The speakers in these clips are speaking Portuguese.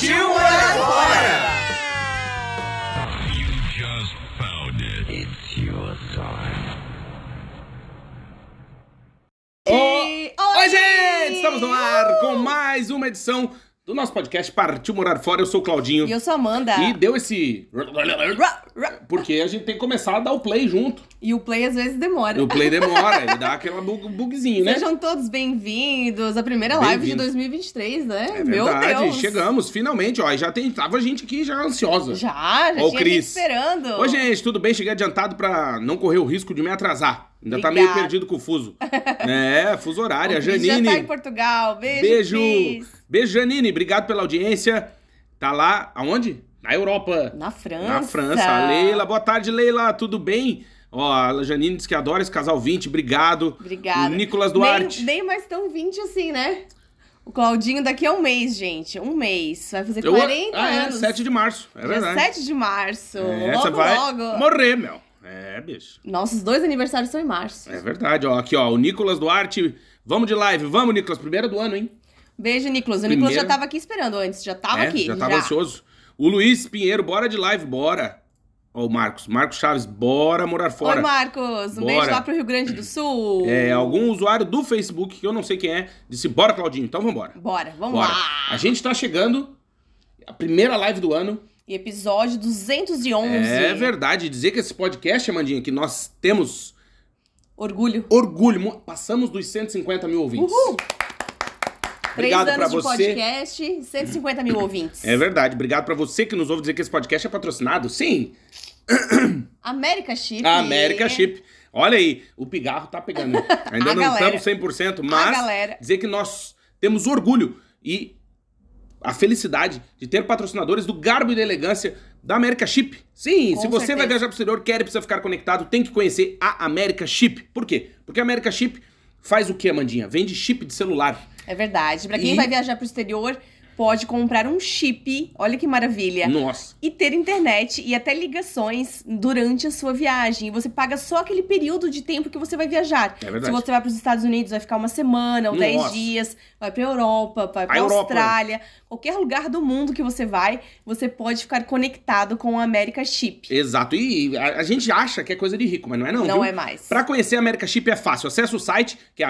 Partiu morar fora! E- Oi, gente! Estamos no ar com mais uma edição do nosso podcast Partiu Morar Fora. Eu sou o Claudinho. E eu sou a Amanda. E deu esse. Porque a gente tem que começar a dar o play junto. E o play às vezes demora. O play demora, ele dá aquele bug, bugzinho, né? Sejam todos bem-vindos à primeira live de Bem-vindo. 2023, né? É Meu verdade, Deus. chegamos, finalmente, ó. Já tem, tava gente aqui já ansiosa. Já, já Ô, tinha Cris. esperando. Oi, gente, tudo bem? Cheguei adiantado pra não correr o risco de me atrasar. Ainda tá Obrigada. meio perdido com o fuso. é, fuso horário. A Janine. já tá em Portugal. Beijo, Beijo. Beijo, Janine. Obrigado pela audiência. Tá lá, aonde? Na Europa. Na França. Na França. Leila, boa tarde, Leila. Tudo bem? Ó, a Janine disse que adora esse casal 20. Obrigado. Obrigada. O Nicolas Duarte. Nem, nem mais tão 20 assim, né? O Claudinho daqui a um mês, gente. Um mês. Vai fazer Eu- 40 ah, é, anos. 7 de março. É Dia verdade. 7 de março. É, logo, vai logo. morrer, meu. É, bicho. Nossos dois aniversários são em março. É verdade, ó. Aqui, ó, o Nicolas Duarte. Vamos de live. Vamos, Nicolas. Primeira do ano, hein? Beijo, Nicolas. O Primeiro- Nicolas já tava aqui esperando antes. Já tava é, aqui. já tava ansioso. O Luiz Pinheiro, bora de live, bora. Ó, o Marcos. Marcos Chaves, bora morar fora. Oi, Marcos. Um Bora. beijo lá pro Rio Grande do Sul. É, algum usuário do Facebook, que eu não sei quem é, disse, bora, Claudinho. Então vambora. Bora, vamos Bora. lá. A gente tá chegando, a primeira live do ano. E episódio 211. É verdade, dizer que esse podcast, Amandinha, que nós temos Orgulho. orgulho, mo- passamos dos 150 mil ouvintes. Uhul. Três Obrigado pra anos de você. podcast, 150 mil ouvintes. É verdade, obrigado pra você que nos ouve dizer que esse podcast é patrocinado. Sim, América Chip. a América Chip. Olha aí, o pigarro tá pegando. Ainda não galera. estamos 100%, A mas dizer que nós temos orgulho e a felicidade de ter patrocinadores do garbo e da elegância da América Chip. Sim, Com se você certeza. vai viajar pro exterior, quer e precisa ficar conectado, tem que conhecer a América Chip. Por quê? Porque a América Chip faz o que, Amandinha? Vende chip de celular. É verdade. Pra quem E- vai viajar pro exterior, pode comprar um chip. Olha que maravilha. Nossa. E ter internet e até ligações durante a sua viagem. E você paga só aquele período de tempo que você vai viajar. É verdade. Se você vai para os Estados Unidos, vai ficar uma semana ou Nossa. dez dias. Vai pra Europa, vai pra Europa. Austrália. Qualquer lugar do mundo que você vai, você pode ficar conectado com a América Chip. Exato. E a, a gente acha que é coisa de rico, mas não é não, Não viu? é mais. Pra conhecer a América Chip é fácil. Acesse o site, que é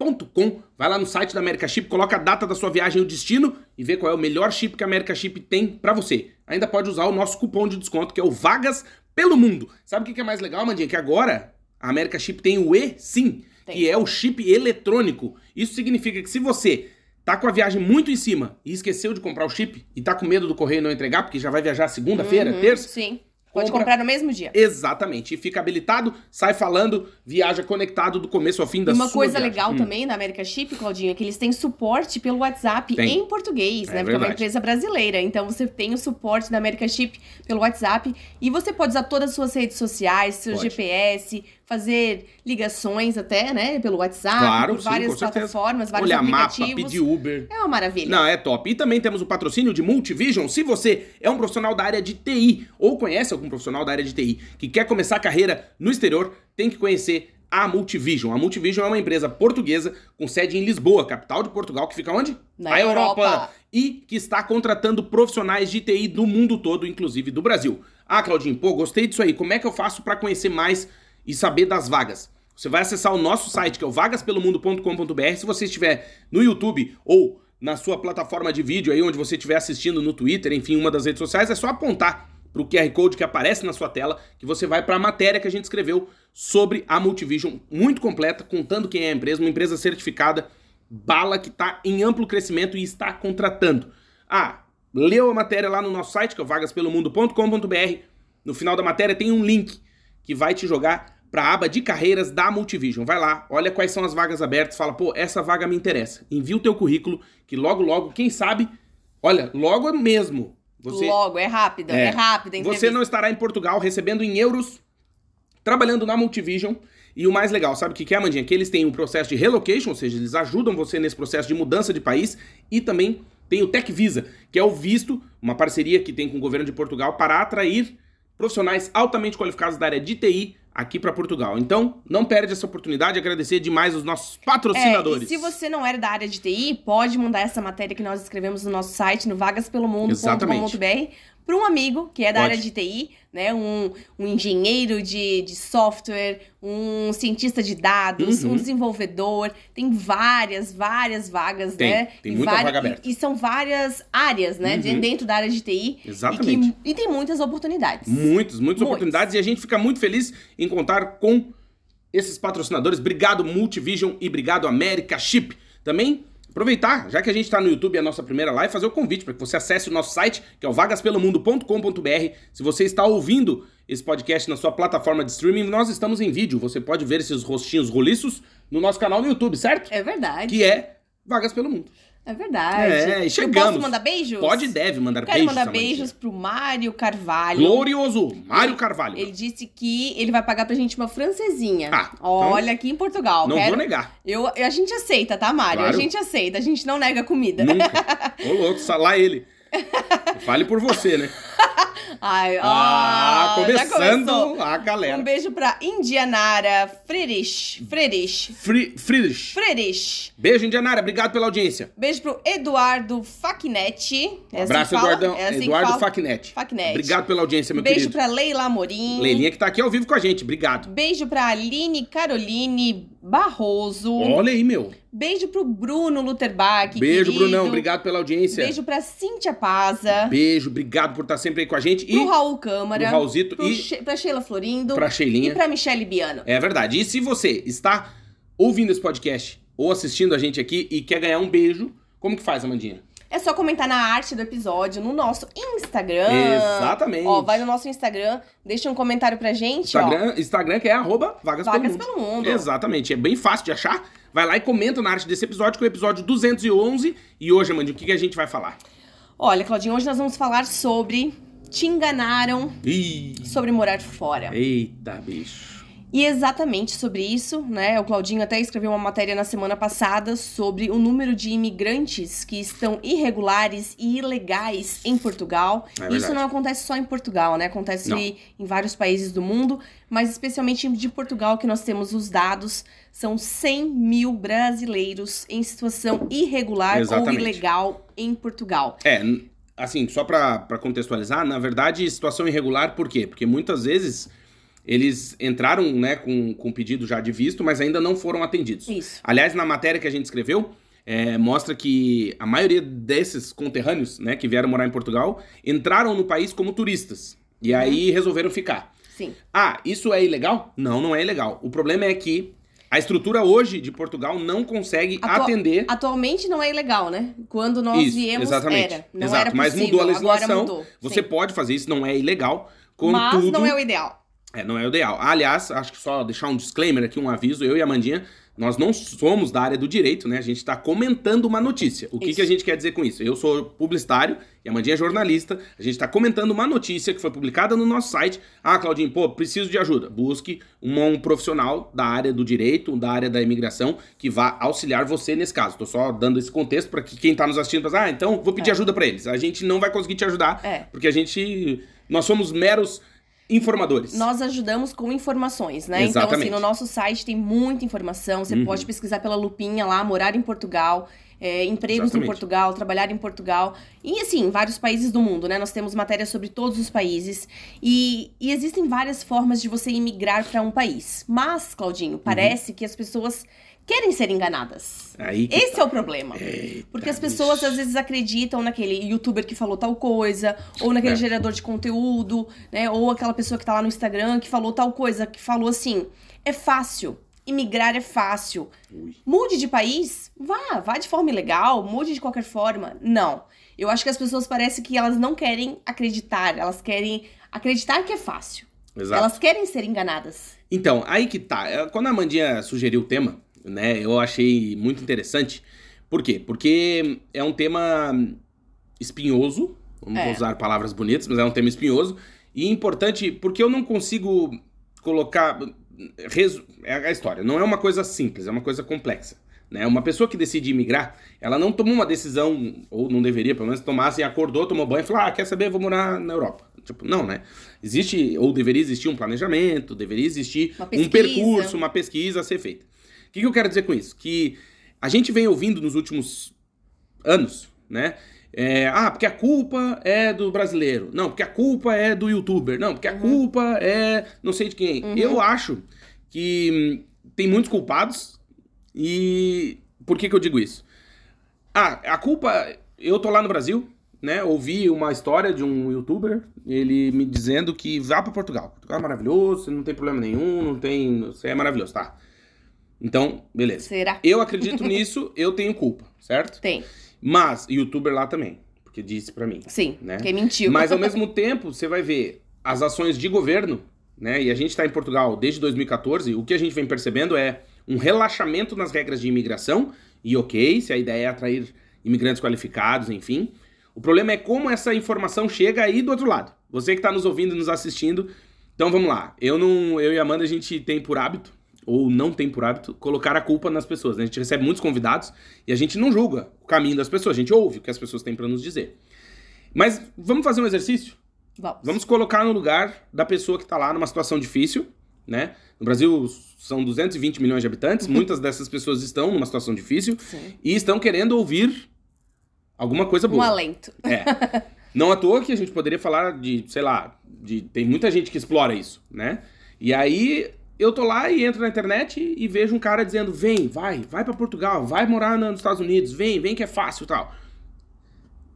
americaship.com. Vai lá no site da América Chip, coloca a data da sua viagem e o destino e vê qual é o melhor chip que a América Chip tem pra você. Ainda pode usar o nosso cupom de desconto, que é o Vagas pelo Mundo. Sabe o que é mais legal, Mandinha? Que agora a América Chip tem o eSIM, Tem. que é o chip eletrônico. Isso significa que se você tá com a viagem muito em cima e esqueceu de comprar o chip e tá com medo do correio não entregar, porque já vai viajar segunda-feira, Uhum, terça, Sim. Pode Compra- comprar no mesmo dia. Exatamente. E fica habilitado, sai falando, viaja conectado do começo ao fim da E uma sua coisa viagem. legal Hum. também na América Chip, Claudinho, é que eles têm suporte pelo WhatsApp Tem. em português, É né? Porque é uma verdade. empresa brasileira. Então você tem o suporte da América Chip pelo WhatsApp e você pode usar todas as suas redes sociais, seu Pode. GPS, fazer ligações até, né? Pelo WhatsApp, Claro, por sim, várias plataformas, vários Olhar mapa, aplicativos. pedir Uber. É uma maravilha. Não, é top. E também temos o patrocínio de Multivision. Se você é um profissional da área de TI ou conhece algum profissional da área de TI que quer começar a carreira no exterior, tem que conhecer a Multivision. A Multivision é uma empresa portuguesa com sede em Lisboa, capital de Portugal, que fica onde? Na Europa. E que está contratando profissionais de TI do mundo todo, inclusive do Brasil. Ah, Claudinho, pô, gostei disso aí. Como é que eu faço para conhecer mais e saber das vagas? Você vai acessar o nosso site, que é o vagaspelomundo.com.br. Se você estiver no YouTube ou na sua plataforma de vídeo aí, onde você estiver assistindo no Twitter, enfim, uma das redes sociais, é só apontar para o QR Code que aparece na sua tela, que você vai para a matéria que a gente escreveu sobre a Multivision, muito completa, contando quem é a empresa, uma empresa certificada, bala que está em amplo crescimento e está contratando. Ah, leu a matéria lá no nosso site, que é vagaspelomundo.com.br. No final da matéria tem um link que vai te jogar para a aba de carreiras da Multivision. Vai lá, olha quais são as vagas abertas, fala, pô, essa vaga me interessa. Envia o teu currículo, que logo, logo, quem sabe, olha, logo mesmo. Você, Logo, é rápido, é, É. rápido. a você não estará em Portugal recebendo em euros, trabalhando na Multivision. E o mais legal, sabe o que é, Amandinha? Que eles têm um processo de relocation, ou seja, eles ajudam você nesse processo de mudança de país. E também tem o Tech Visa, que é o visto, uma parceria que tem com o governo de Portugal para atrair profissionais altamente qualificados da área de TI aqui para Portugal. Então, não perde essa oportunidade. Agradecer demais os nossos patrocinadores. É, e se você não era da área de TI, pode mandar essa matéria que nós escrevemos no nosso site, no vagaspelomundo.com.br, para um amigo que é da Pode. área de TI, né? Um, um engenheiro de, de software, um cientista de dados, Uhum. um desenvolvedor. Tem várias, várias vagas, Tem, né? tem E muita vaga aberta. E, e são várias áreas, né? Uhum. Dentro da área de TI. Exatamente. E, que- e tem muitas oportunidades. Muitas, muitas Muitas. oportunidades e a gente fica muito feliz em contar com esses patrocinadores. Obrigado Multivision e obrigado América Chip. Também aproveitar, já que a gente está no YouTube, a nossa primeira live, fazer o convite para que você acesse o nosso site, que é o vagaspelomundo.com.br. Se você está ouvindo esse podcast na sua plataforma de streaming, nós estamos em vídeo. Você pode ver esses rostinhos roliços no nosso canal no YouTube, certo? É verdade. Que é Vagas pelo Mundo. É verdade. É, e Eu chegamos. posso mandar beijos? Pode e deve mandar Quero beijos. mandar Samantha. beijos pro Mário Carvalho. Glorioso, Mário Carvalho. Ele disse que ele vai pagar pra gente uma francesinha. Ah, então Olha, aqui em Portugal. Não Quero- vou negar. Eu, a gente aceita, tá, Mário? Claro. A gente aceita. A gente não nega comida. Nunca. Ô, louco, lá ele. Fale por você, né? Ai, Ah, ah, começando a galera. Um beijo pra Indianara Frerich. Frerich. Fri Friedrich. Frerich. Beijo, Indianara. Obrigado pela audiência. Beijo pro Eduardo Facnetti. É assim Abraço, fala? Eduardão. É assim Eduardo? Facnetti. Facnetti. Obrigado pela audiência, meu Beijo querido. pra Leila Amorim. Leilinha que tá aqui ao vivo com a gente. Obrigado. Beijo pra Aline Caroline Barroso. Olha aí, meu. Beijo pro Bruno Lutherbach. Beijo, querido. Brunão. Obrigado pela audiência. Beijo pra Cíntia Paza. Beijo, obrigado por estar sempre aí com a gente. E Pro Raul Câmara. pro Raulzito pro e She- pra Sheila Florindo. pra E Sheilinha. pra Michele Biano. É verdade. E se você está ouvindo esse podcast ou assistindo a gente aqui e quer ganhar um beijo, como que faz, Amandinha? É só comentar na arte do episódio no nosso Instagram. Exatamente. Ó, vai no nosso Instagram, deixa um comentário pra gente, ó. Instagram, Instagram que é arroba vagas, Vagas pelo, mundo. pelo Mundo. Exatamente, é bem fácil de achar. Vai lá e comenta na arte desse episódio, que é o episódio 211. E hoje, Amandinha, o que, que a gente vai falar? Olha, Claudinho, hoje nós vamos falar sobre te enganaram Ih, sobre morar fora. eita, bicho. E exatamente sobre isso, né? O Claudinho até escreveu uma matéria na semana passada sobre o número de imigrantes que estão irregulares e ilegais em Portugal. É isso não acontece só em Portugal, né? Acontece Não. em vários países do mundo, mas especialmente de Portugal, que nós temos os dados, são 100 mil brasileiros em situação irregular Exatamente. ou ilegal em Portugal. É, assim, só pra contextualizar, na verdade, situação irregular, por quê? Porque muitas vezes eles entraram, né, com, com pedido já de visto, mas ainda não foram atendidos. Isso. Aliás, na matéria que a gente escreveu, é, mostra que a maioria desses conterrâneos, né, que vieram morar em Portugal, entraram no país como turistas. E Uhum. aí resolveram ficar. Sim. Ah, isso é ilegal? Não, não é ilegal. O problema é que a estrutura hoje de Portugal não consegue atender. Atualmente não é ilegal, né? Quando nós isso, viemos exatamente. era. Não Exato, era mas possível, mudou a legislação. mudou. Você Sim. pode fazer isso, não é ilegal. Mas Contudo, não é o ideal. É, não é o ideal. Aliás, acho que só deixar um disclaimer aqui, um aviso, eu e a Mandinha, nós não somos da área do direito, né? A gente está comentando uma notícia. O que, que a gente quer dizer com isso? Eu sou publicitário e a Mandinha é jornalista. A gente está comentando uma notícia que foi publicada no nosso site. Ah, Claudinho, pô, preciso de ajuda. Busque um, um profissional da área do direito, da área da imigração, que vá auxiliar você nesse caso. Tô só dando esse contexto para que quem está nos assistindo pensa, ah, então vou pedir É. ajuda para eles. A gente não vai conseguir te ajudar, É. porque a gente... Nós somos meros informadores. Nós ajudamos com informações, né? Então, Exatamente. assim, no nosso site tem muita informação. Você Uhum. pode pesquisar pela lupinha lá, morar em Portugal, é, empregos Exatamente. em Portugal, trabalhar em Portugal. E, assim, vários países do mundo, né? Nós temos matérias sobre todos os países. E, e existem várias formas de você imigrar para um país. Mas, Uhum. Claudinho, parece que as pessoas querem ser enganadas. Esse tá. é o problema. Eita, Porque as pessoas bicho. às vezes acreditam naquele youtuber que falou tal coisa, ou naquele É. gerador de conteúdo, né? Ou aquela pessoa que tá lá no Instagram que falou tal coisa, que falou assim: é fácil. Imigrar é fácil. Ui. Mude de país? Vá, vá de forma ilegal, mude de qualquer forma. Não. Eu acho que as pessoas parecem que elas não querem acreditar, elas querem acreditar que é fácil. Exato. Elas querem ser enganadas. Então, aí que tá. É, Quando a Amandinha sugeriu o tema, né, eu achei muito interessante. Por quê? Porque é um tema espinhoso, vamos É. usar palavras bonitas, mas é um tema espinhoso e importante porque eu não consigo colocar resu- é a história, não é uma coisa simples, é uma coisa complexa. Né? Uma pessoa que decide imigrar, ela não tomou uma decisão, ou não deveria, pelo menos tomar assim, acordou, tomou banho e falou: Ah, quer saber, vou morar na Europa. Tipo, não, né? Existe, ou deveria existir um planejamento, deveria existir um percurso, uma pesquisa a ser feita. O que, que eu quero dizer com isso? Que a gente vem ouvindo nos últimos anos, né? É, ah, porque a culpa é do brasileiro. Não, porque a culpa é do youtuber. Não, porque a culpa é não sei de quem. Eu acho que hum, tem muitos culpados e por que que eu digo isso? Ah, a culpa... Eu tô lá no Brasil, né? Ouvi uma história de um youtuber, ele me dizendo que vá pra Portugal. Portugal é maravilhoso, não tem problema nenhum, não tem... Você é maravilhoso, tá? Então, beleza. Será? Eu acredito nisso, eu tenho culpa, certo? Tem. Mas, youtuber lá também, porque disse pra mim. Sim. Né? Quem mentiu. Mas ao mesmo tempo, você vai ver as ações de governo, né? E a gente tá em Portugal desde 2014, o que a gente vem percebendo é um relaxamento nas regras de imigração, e ok, se a ideia é atrair imigrantes qualificados, enfim. O problema é como essa informação chega aí do outro lado. Você que tá nos ouvindo e nos assistindo. Então vamos lá. Eu não, eu e a Amanda a gente tem por hábito ou não tem por hábito colocar a culpa nas pessoas. né? A gente recebe muitos convidados e a gente não julga o caminho das pessoas, a gente ouve o que as pessoas têm pra nos dizer. Mas vamos fazer um exercício? Vamos. Vamos colocar no lugar da pessoa que tá lá numa situação difícil, né? No Brasil são 220 milhões de habitantes, muitas dessas pessoas estão numa situação difícil Sim. e estão querendo ouvir alguma coisa Um boa. alento. É. Não à toa que a gente poderia falar de, sei lá, de tem muita gente que explora isso, né? E aí eu tô lá e entro na internet e vejo um cara dizendo: "Vem, vai, vai pra Portugal, vai morar nos Estados Unidos, vem, vem que é fácil", e tal.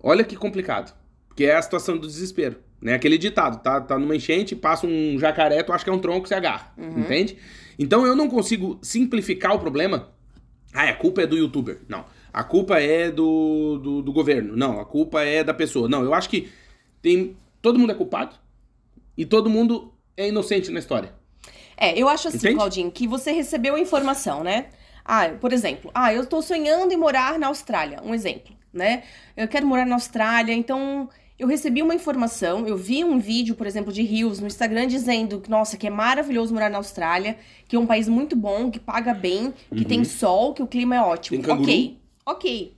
Olha que complicado, porque é a situação do desespero, né? Aquele ditado, tá, tá numa enchente, passa um jacaré, tu acha que é um tronco, você agarra, entende? Então eu não consigo simplificar o problema. Ah, a culpa é do youtuber. Não. A culpa é do, do, do governo. Não, a culpa é da pessoa. Não, eu acho que tem. Todo mundo é culpado e todo mundo é inocente na história. É, eu acho assim, Entende? Claudinho, que você recebeu a informação, né? Ah, por exemplo, ah, eu tô sonhando em morar na Austrália, um exemplo, né? Eu quero morar na Austrália, então eu recebi uma informação, eu vi um vídeo, por exemplo, de Rios no Instagram dizendo que, nossa, que é maravilhoso morar na Austrália, que é um país muito bom, que paga bem, que tem sol, que o clima é ótimo. Uhum. Tem canguru. Ok, ok.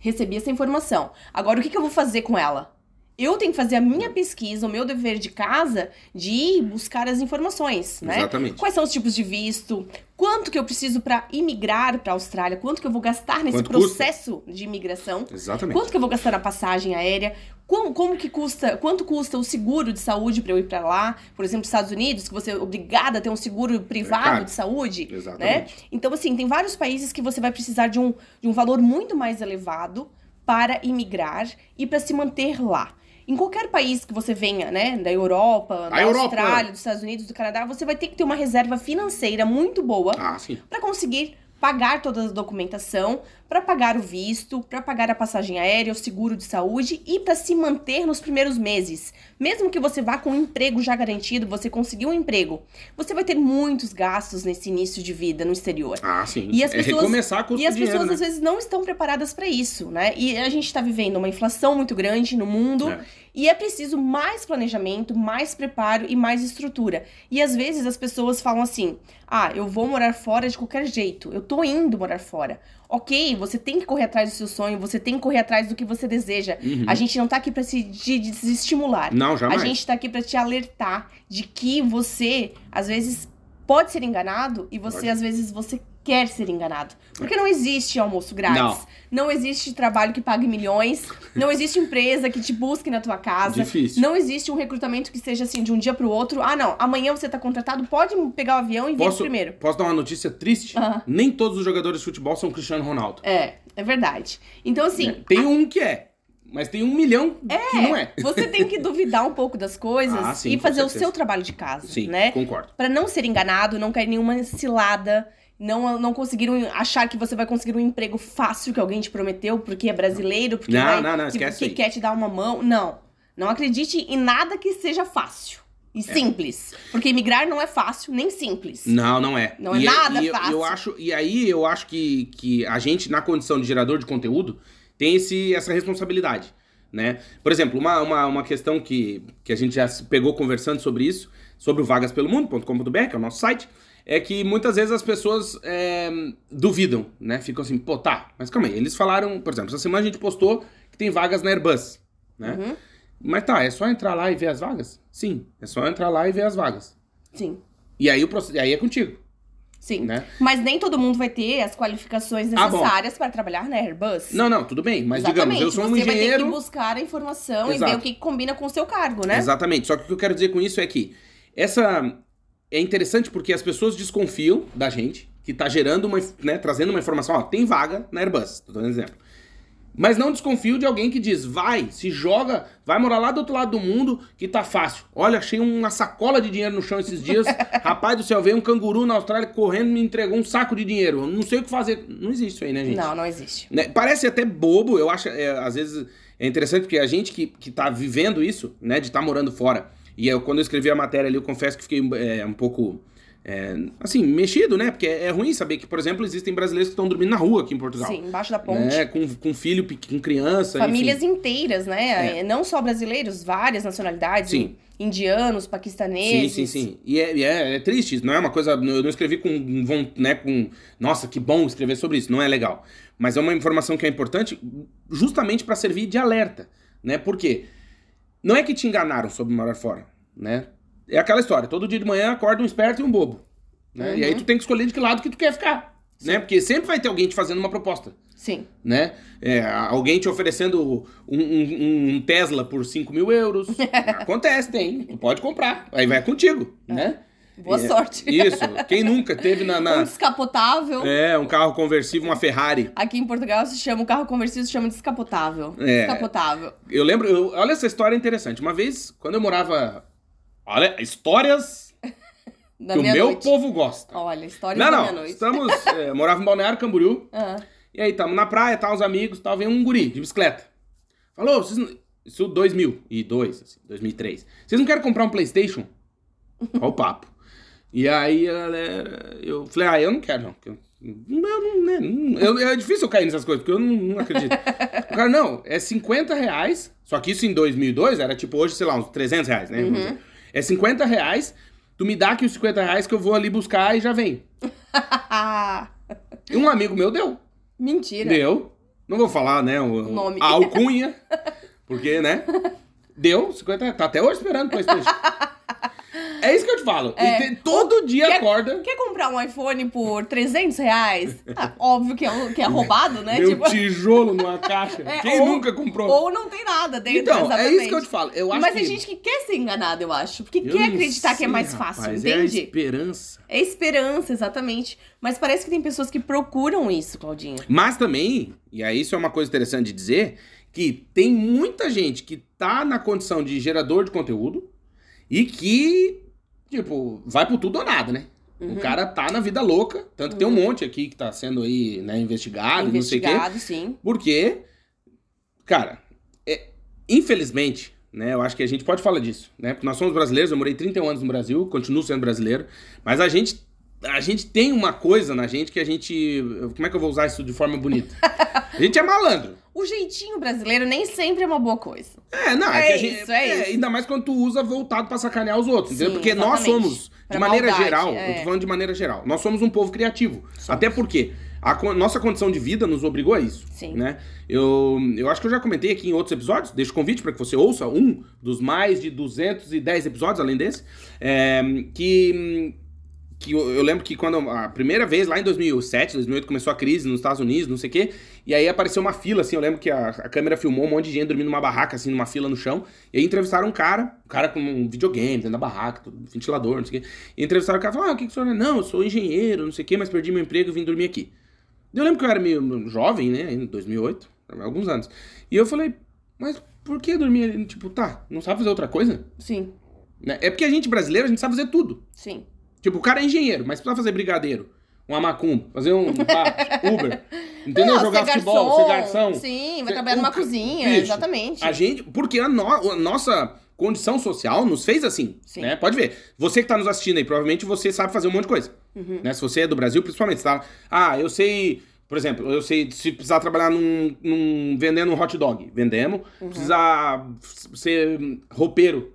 Recebi essa informação. Agora, o que, que eu vou fazer com ela? Eu tenho que fazer a minha pesquisa, o meu dever de casa, de ir buscar as informações, né? Exatamente. Quais são os tipos de visto? Quanto que eu preciso para imigrar para a Austrália? Quanto que eu vou gastar nesse Quanto custa? processo de imigração? Exatamente. Quanto que eu vou gastar na passagem aérea? Como, como que custa, quanto custa o seguro de saúde para eu ir para lá? Por exemplo, nos Estados Unidos, que você é obrigada a ter um seguro privado caro. de saúde, né? Exatamente. Então, assim, tem vários países que você vai precisar de um, de um valor muito mais elevado para imigrar e para se manter lá. Em qualquer país que você venha, né, da Europa, da Europa! Austrália, dos Estados Unidos, do Canadá, você vai ter que ter uma reserva financeira muito boa Ah, para conseguir pagar toda a documentação, para pagar o visto, para pagar a passagem aérea, o seguro de saúde e para se manter nos primeiros meses. Mesmo que você vá com um emprego já garantido, você conseguiu um emprego, você vai ter muitos gastos nesse início de vida no exterior. Ah, sim. E as é pessoas- recomeçar com E as dinheiro, pessoas né? às vezes não estão preparadas para isso, né? E a gente está vivendo uma inflação muito grande no mundo É. e é preciso mais planejamento, mais preparo e mais estrutura. E às vezes as pessoas falam assim: "Ah, eu vou morar fora de qualquer jeito. Eu tô indo morar fora". OK, você tem que correr atrás do seu sonho, você tem que correr atrás do que você deseja. A gente não tá aqui para se de- desestimular. Uhum. Não, A jamais. gente tá aqui para te alertar de que você às vezes pode ser enganado e você Pode. às vezes você quer ser enganado. Porque não existe almoço grátis. Não. existe trabalho que pague milhões. Não existe empresa que te busque na tua casa. Difícil. Não existe um recrutamento que seja assim de um dia pro outro. Ah, não, amanhã você tá contratado, pode pegar o avião e vir Posso, primeiro. posso dar uma notícia triste? Ah. Nem todos os jogadores de futebol são Cristiano Ronaldo. É, é verdade. Então, assim, Tem um que é, mas tem um milhão que não é. você tem que duvidar um pouco das coisas Ah, sim, e fazer o seu trabalho de casa, Sim, né? concordo. Pra não ser enganado, não cair nenhuma cilada, não, não conseguir um- achar que você vai conseguir um emprego fácil que alguém te prometeu porque é brasileiro, porque, Não, vai, não, não, que, que quer te dar uma mão. Não. Não acredite em nada que seja fácil. E simples. Porque migrar não é fácil, nem simples. Não, não é. Não é E nada e eu- fácil. Eu acho, e aí eu acho que, que a gente, na condição de gerador de conteúdo, tem esse, essa responsabilidade. Né? Por exemplo, uma, uma, uma questão que, que a gente já se pegou conversando sobre isso, sobre o vagaspelomundo.com.br, que é o nosso site, é que muitas vezes as pessoas é, duvidam, né? Ficam assim, pô, tá, mas calma aí. Eles falaram, por exemplo, essa semana a gente postou que tem vagas na Airbus, né? Uhum. Mas tá, é só entrar lá e ver as vagas? Sim, é só entrar lá e ver as vagas. Sim. E aí, o aí é contigo, Sim. né? Mas nem todo mundo vai ter as qualificações Ah, necessárias para trabalhar na Airbus. Não, não, tudo bem. Mas Exatamente. digamos, eu sou um Você vai ter engenheiro. que buscar a informação Exato. e ver o que combina com o seu cargo, né? Exatamente. Só que o que eu quero dizer com isso é que essa é interessante porque as pessoas desconfiam da gente, que tá gerando uma, né, trazendo uma informação, ó, tem vaga na Airbus, tô dando um exemplo. Mas não desconfio de alguém que diz, vai, se joga, vai morar lá do outro lado do mundo, que tá fácil. Olha, achei uma sacola de dinheiro no chão esses dias. Rapaz do céu, veio um canguru na Austrália correndo e me entregou um saco de dinheiro. Eu Não sei o que fazer. Não existe isso aí, né, gente? Não, não existe. Né, Parece até bobo, eu acho, é, às vezes é interessante porque a gente que, que tá vivendo isso, né, de estar morando fora, e eu, quando eu escrevi a matéria ali, eu confesso que fiquei é, um pouco, é, assim, mexido, né, porque é, é ruim saber que, por exemplo, existem brasileiros que estão dormindo na rua aqui em Portugal. Sim, embaixo da ponte. Né, com, com filho, com criança, Famílias enfim. inteiras, né? Não só brasileiros, várias nacionalidades. Sim. Indianos, Sim, paquistaneses. sim, sim. E é, e é, é triste, isso não é uma coisa. Eu não escrevi com, né, com. Nossa, que bom escrever sobre isso. Não é legal. Mas é uma informação que é importante justamente para servir de alerta. Né? Por quê? Não é que te enganaram sobre morar fora. Né? É aquela história: todo dia de manhã acorda um esperto e um bobo. Né? E aí Uhum. tu tem que escolher de que lado que tu quer ficar. Né? Porque sempre vai ter alguém te fazendo uma proposta Sim. né? É, alguém te oferecendo um, um- um Tesla por 5 mil euros. Acontece, tem. Tu pode comprar. Aí vai contigo, né? Boa É, sorte. Isso. Quem nunca teve na. na- Um descapotável. É, um carro conversível, uma Ferrari. Aqui em Portugal se chama, o carro conversível se chama descapotável. É. Descapotável. Eu lembro, eu- olha essa história interessante. Uma vez, quando eu morava. Olha, histórias que o meu noite. povo gosta. Olha, história Não, da não. minha noite. Estamos. é, morava em Balneário Camboriú. Ah, E aí, tamo na praia, tá, os amigos, tal, vem um guri de bicicleta. Falou, vocês não... Isso 2002, assim, 2003. Vocês não querem comprar um Playstation? Olha o papo. E aí, a galera, eu falei, ah, eu não quero, não. Eu, não, né, eu- é difícil eu cair nessas coisas, porque eu não, não acredito. o cara, não, é 50 reais, só que isso em 2002 era tipo hoje, sei lá, uns 300 reais, né? dizer. É 50 reais, tu me dá aqui os 50 reais que eu vou ali buscar e já vem. E um amigo meu deu. Mentira. Deu. Não vou falar, né? O, Nome. A alcunha. Porque, né? Deu 50 Tá até hoje esperando o PlayStation. É isso que eu te falo. É. Tem- todo dia Quer- acorda. Quer comprar um iPhone por 300 reais? Ah, óbvio que é, que é roubado, né? Meu Tipo, tijolo numa caixa. É, Quem ou- nunca comprou? ou não tem nada dentro, então, é exatamente. isso que eu te falo. Eu acho Mas que... tem gente que quer ser enganada, eu acho. Porque Eu quer acreditar que é sei, mais fácil, rapaz, É a entende? esperança. É esperança, exatamente. Mas parece que tem pessoas que procuram isso, Claudinha. Mas também, e aí isso é uma coisa interessante de dizer, que tem muita gente que tá na condição de gerador de conteúdo e que, tipo, vai por tudo ou nada, né? Uhum. O cara tá na vida louca, tanto que tem um monte aqui que tá sendo aí, né, investigado, não sei o quê. Investigado, sim. Porque, cara, é- infelizmente, né, eu acho que a gente pode falar disso, né? Porque nós somos brasileiros, eu morei 31 anos no Brasil, continuo sendo brasileiro, mas a gente a gente tem uma coisa na gente que a gente, como é que eu vou usar isso de forma bonita? A gente é malandro. O jeitinho brasileiro nem sempre é uma boa coisa. É, não, é, É gente, isso, é isso. ainda mais quando tu usa voltado pra sacanear os outros? Sim, Porque nós somos, de Pra maneira maldade, geral, é. eu tô falando de maneira geral, nós somos um povo criativo. Até porque a co- nossa condição de vida nos obrigou a isso. Sim. Né? Eu, eu acho que eu já comentei aqui em outros episódios, deixo o convite para que você ouça um dos mais de 210 episódios, além desse, é, que, que eu, eu lembro que quando a primeira vez, lá em 2007, 2008, começou a crise nos Estados Unidos, não sei o quê, e aí apareceu uma fila, assim, eu lembro que a, a câmera filmou um monte de gente dormindo numa barraca, assim, numa fila no chão, e aí entrevistaram um cara, um cara com um videogame dentro da barraca, tudo, ventilador, não sei o quê, e entrevistaram o cara e falaram, ah, o que, que o senhor é? Não, eu sou engenheiro, não sei o quê, mas perdi meu emprego e vim dormir aqui. Eu lembro que eu era meio jovem, né, em 2008, alguns anos, e eu falei, mas por que dormir ali? Tipo, tá, não sabe fazer outra coisa? Sim, Né? É porque a gente brasileiro, a gente sabe fazer tudo. sim. Tipo, o cara é engenheiro, mas precisa fazer brigadeiro, um amacum, fazer um pá, Uber, entendeu? Não, Jogar ser futebol, ser garçom. Sim, vai Ser- trabalhar numa cozinha, Bicho, exatamente. A gente, porque a, no- a nossa condição social nos fez assim, Sim. né? Pode ver. Você que tá nos assistindo aí, provavelmente você sabe fazer um monte de coisa. Uhum. Né? Se você é do Brasil, principalmente, você tá... Ah, eu sei... Por exemplo, eu sei se precisar trabalhar num, num- vendendo um hot dog, vendemos. Uhum. Precisar ser roupeiro,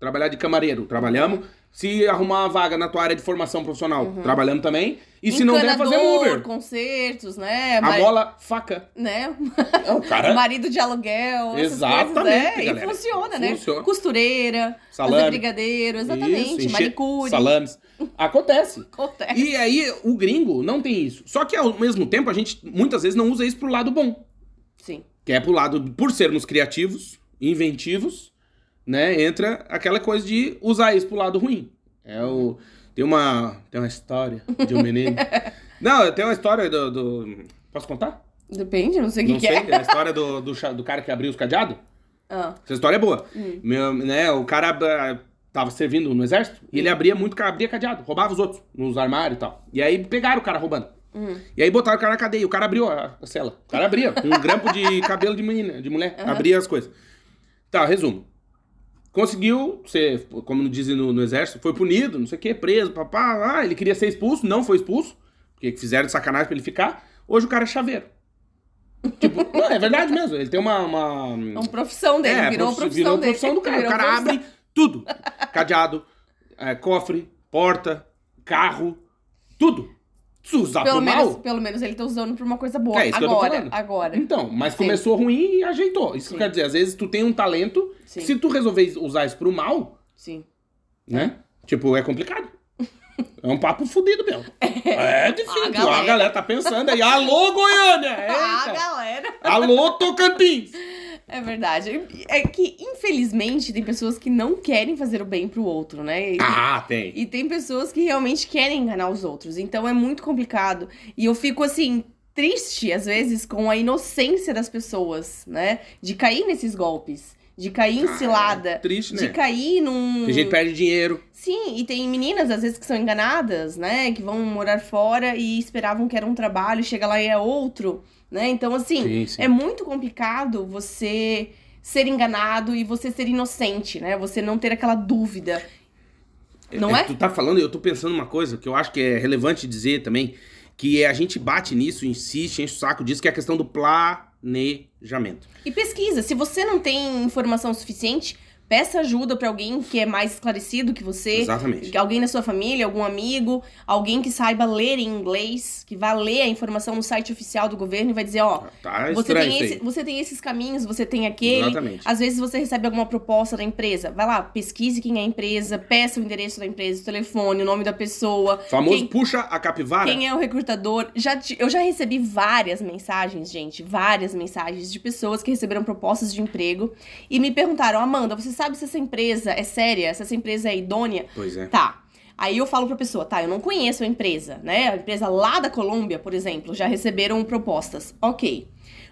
trabalhar de camareiro, trabalhamos. Se arrumar uma vaga na tua área de formação profissional, trabalhamos também. E se não der, fazer um Uber. concertos, né? A Mari- mola, faca. né? O cara... Marido de aluguel, Exatamente, coisas, né? galera. E funciona, né? Funciona. Costureira, Salame. fazer brigadeiro, exatamente, Isso, manicure. Salames. Acontece. Acontece. E aí, o gringo não tem isso. Só que, ao mesmo tempo, a gente muitas vezes não usa isso pro lado bom. Sim. Que é pro lado, por sermos criativos, inventivos, né? Entra aquela coisa de usar isso pro lado ruim. É o... Tem uma, tem uma história de um menino... não, tem uma história do... do- Posso contar? Depende, não sei o que, não que sei. é. É a história do, do, do cara que abriu os cadeados. Ah, Essa história é boa. Hum. Meu, né, o cara ah, tava servindo no exército e ele abria muito, abria cadeado, roubava os outros nos armários e tal. E aí pegaram o cara roubando. hum. E aí botaram o cara na cadeia. O cara abriu a, a cela. O cara abria, com um grampo de cabelo de menina, de mulher. Aham. Abria as coisas. Tá, resumo. Conseguiu ser, como dizem no, no exército, foi punido, não sei o que, preso, papá. Ah, ele queria ser expulso, não foi expulso. Porque fizeram de sacanagem pra ele ficar. Hoje o cara é chaveiro. Tipo, não, é verdade mesmo. Ele tem uma. uma... É uma profissão dele, É, virou profissão virou dele. profissão do cara. O cara profissão. abre tudo. Cadeado, é, cofre, porta, carro, tudo. Se usar Pelo pro menos, mal... pelo menos ele tá usando pra uma coisa boa. É isso que eu tô agora, falando. agora. Então, mas Sim. começou ruim e ajeitou. Isso Sim. quer dizer, às vezes tu tem um talento, Sim. se tu resolver usar isso pro mal, Sim. né? Tipo, é complicado. É um papo fudido mesmo. É difícil. A A galera. galera, tá pensando aí. Alô, Goiânia! Eita. galera! Alô, Tocantins! É verdade. É que, infelizmente, tem pessoas que não querem fazer o bem pro outro, né? E, Ah, tem. e tem pessoas que realmente querem enganar os outros. Então é muito complicado. E eu fico, assim, triste, às vezes, com a inocência das pessoas, né? De cair nesses golpes. De cair em Ah, cilada. é triste, né? De cair num. Tem gente que perde dinheiro. Sim, e tem meninas, às vezes, que são enganadas, né? Que vão morar fora e esperavam que era um trabalho, chega lá e é outro, né? Então, assim, Sim, sim. é muito complicado você ser enganado e você ser inocente, né? Você não ter aquela dúvida. Não é? Tu tá falando, eu tô pensando uma coisa que eu acho que é relevante dizer também, que é a gente bate nisso, insiste, enche o saco disso, que é a questão do planejamento. E pesquisa. Se você não tem informação suficiente, peça ajuda pra alguém que é mais esclarecido que você. Exatamente. Alguém na sua família, algum amigo, alguém que saiba ler em inglês, que vá ler a informação no site oficial do governo e vai dizer, ó, Tá você tem, esse- você tem esses caminhos, você tem aquele. Exatamente. Às vezes você recebe alguma proposta da empresa. Vai lá, pesquise quem é a empresa, peça o endereço da empresa, o telefone, o nome da pessoa. Famoso quem- puxa a capivara. quem é o recrutador? Já, ti- eu já recebi várias mensagens, gente, várias mensagens de pessoas que receberam propostas de emprego e me perguntaram: Amanda, você sabe se essa empresa é séria, se essa empresa é idônea? Pois é. Tá. Aí eu falo pra pessoa, tá, eu não conheço a empresa, né? A empresa lá da Colômbia, por exemplo, já receberam propostas. Ok.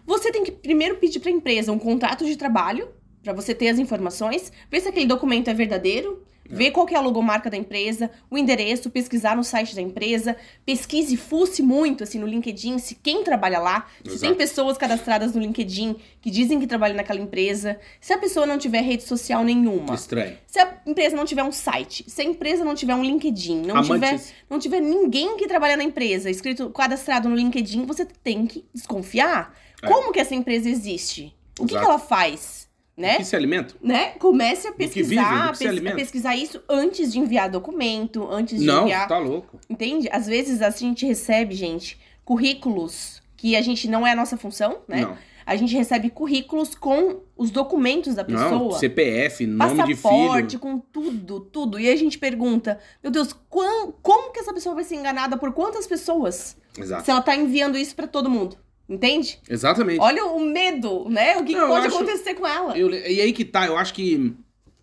Você tem que primeiro pedir pra empresa um contrato de trabalho, pra você ter as informações, ver se aquele documento é verdadeiro, ver qual que é a logomarca da empresa, o endereço, pesquisar no site da empresa, pesquise, fuce muito, assim, no LinkedIn, se quem trabalha lá, se Exato. tem pessoas cadastradas no LinkedIn que dizem que trabalham naquela empresa, se a pessoa não tiver rede social nenhuma. Estranho. Se a empresa não tiver um site, se a empresa não tiver um LinkedIn, não tiver, Amantes. não tiver ninguém que trabalha na empresa escrito, cadastrado no LinkedIn, você tem que desconfiar. É. Como que essa empresa existe? O que, que ela faz? Né? Que se alimenta? né? Comece a pesquisar, pes- alimentam. pesquisar isso antes de enviar documento, antes de Não, enviar. tá louco. Entende? Às vezes a gente recebe, gente, currículos que a gente não é a nossa função, né? Não. A gente recebe currículos com os documentos da pessoa Não, CPF, nome de passaporte, filho. com tudo, tudo. E a gente pergunta, meu Deus, quan- como que essa pessoa vai ser enganada por quantas pessoas? Exato. Se ela tá enviando isso pra todo mundo. Entende? Exatamente. Olha o medo, né? O que, que Não, eu pode acho- acontecer com ela. Eu- e aí que tá, eu acho que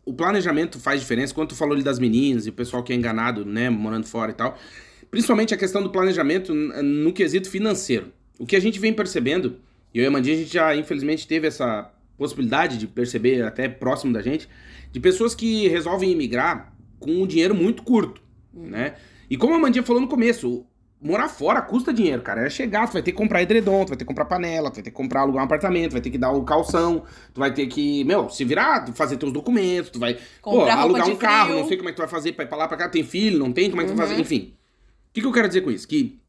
o planejamento faz diferença. Quando tu falou ali das meninas e o pessoal que é enganado, né, morando fora e tal. Principalmente a questão do planejamento no quesito financeiro. O que a gente vem percebendo, e eu e a Mandinha, a gente já infelizmente teve essa possibilidade de perceber até próximo da gente, de pessoas que resolvem emigrar com um dinheiro muito curto, né? E como a Mandinha falou no começo, morar fora custa dinheiro, cara. É chegar, tu vai ter que comprar edredom, tu vai ter que comprar panela, tu vai ter que comprar alugar um apartamento, tu vai ter que dar o calção, tu vai ter que, meu, se virar, fazer teus documentos, tu vai, Comprar pô, alugar um carro, frio. não sei como é que tu vai fazer pra ir pra lá, pra cá, tem filho, não tem, como é que tu vai Uhum. fazer, enfim. O que, que eu quero dizer com isso? Que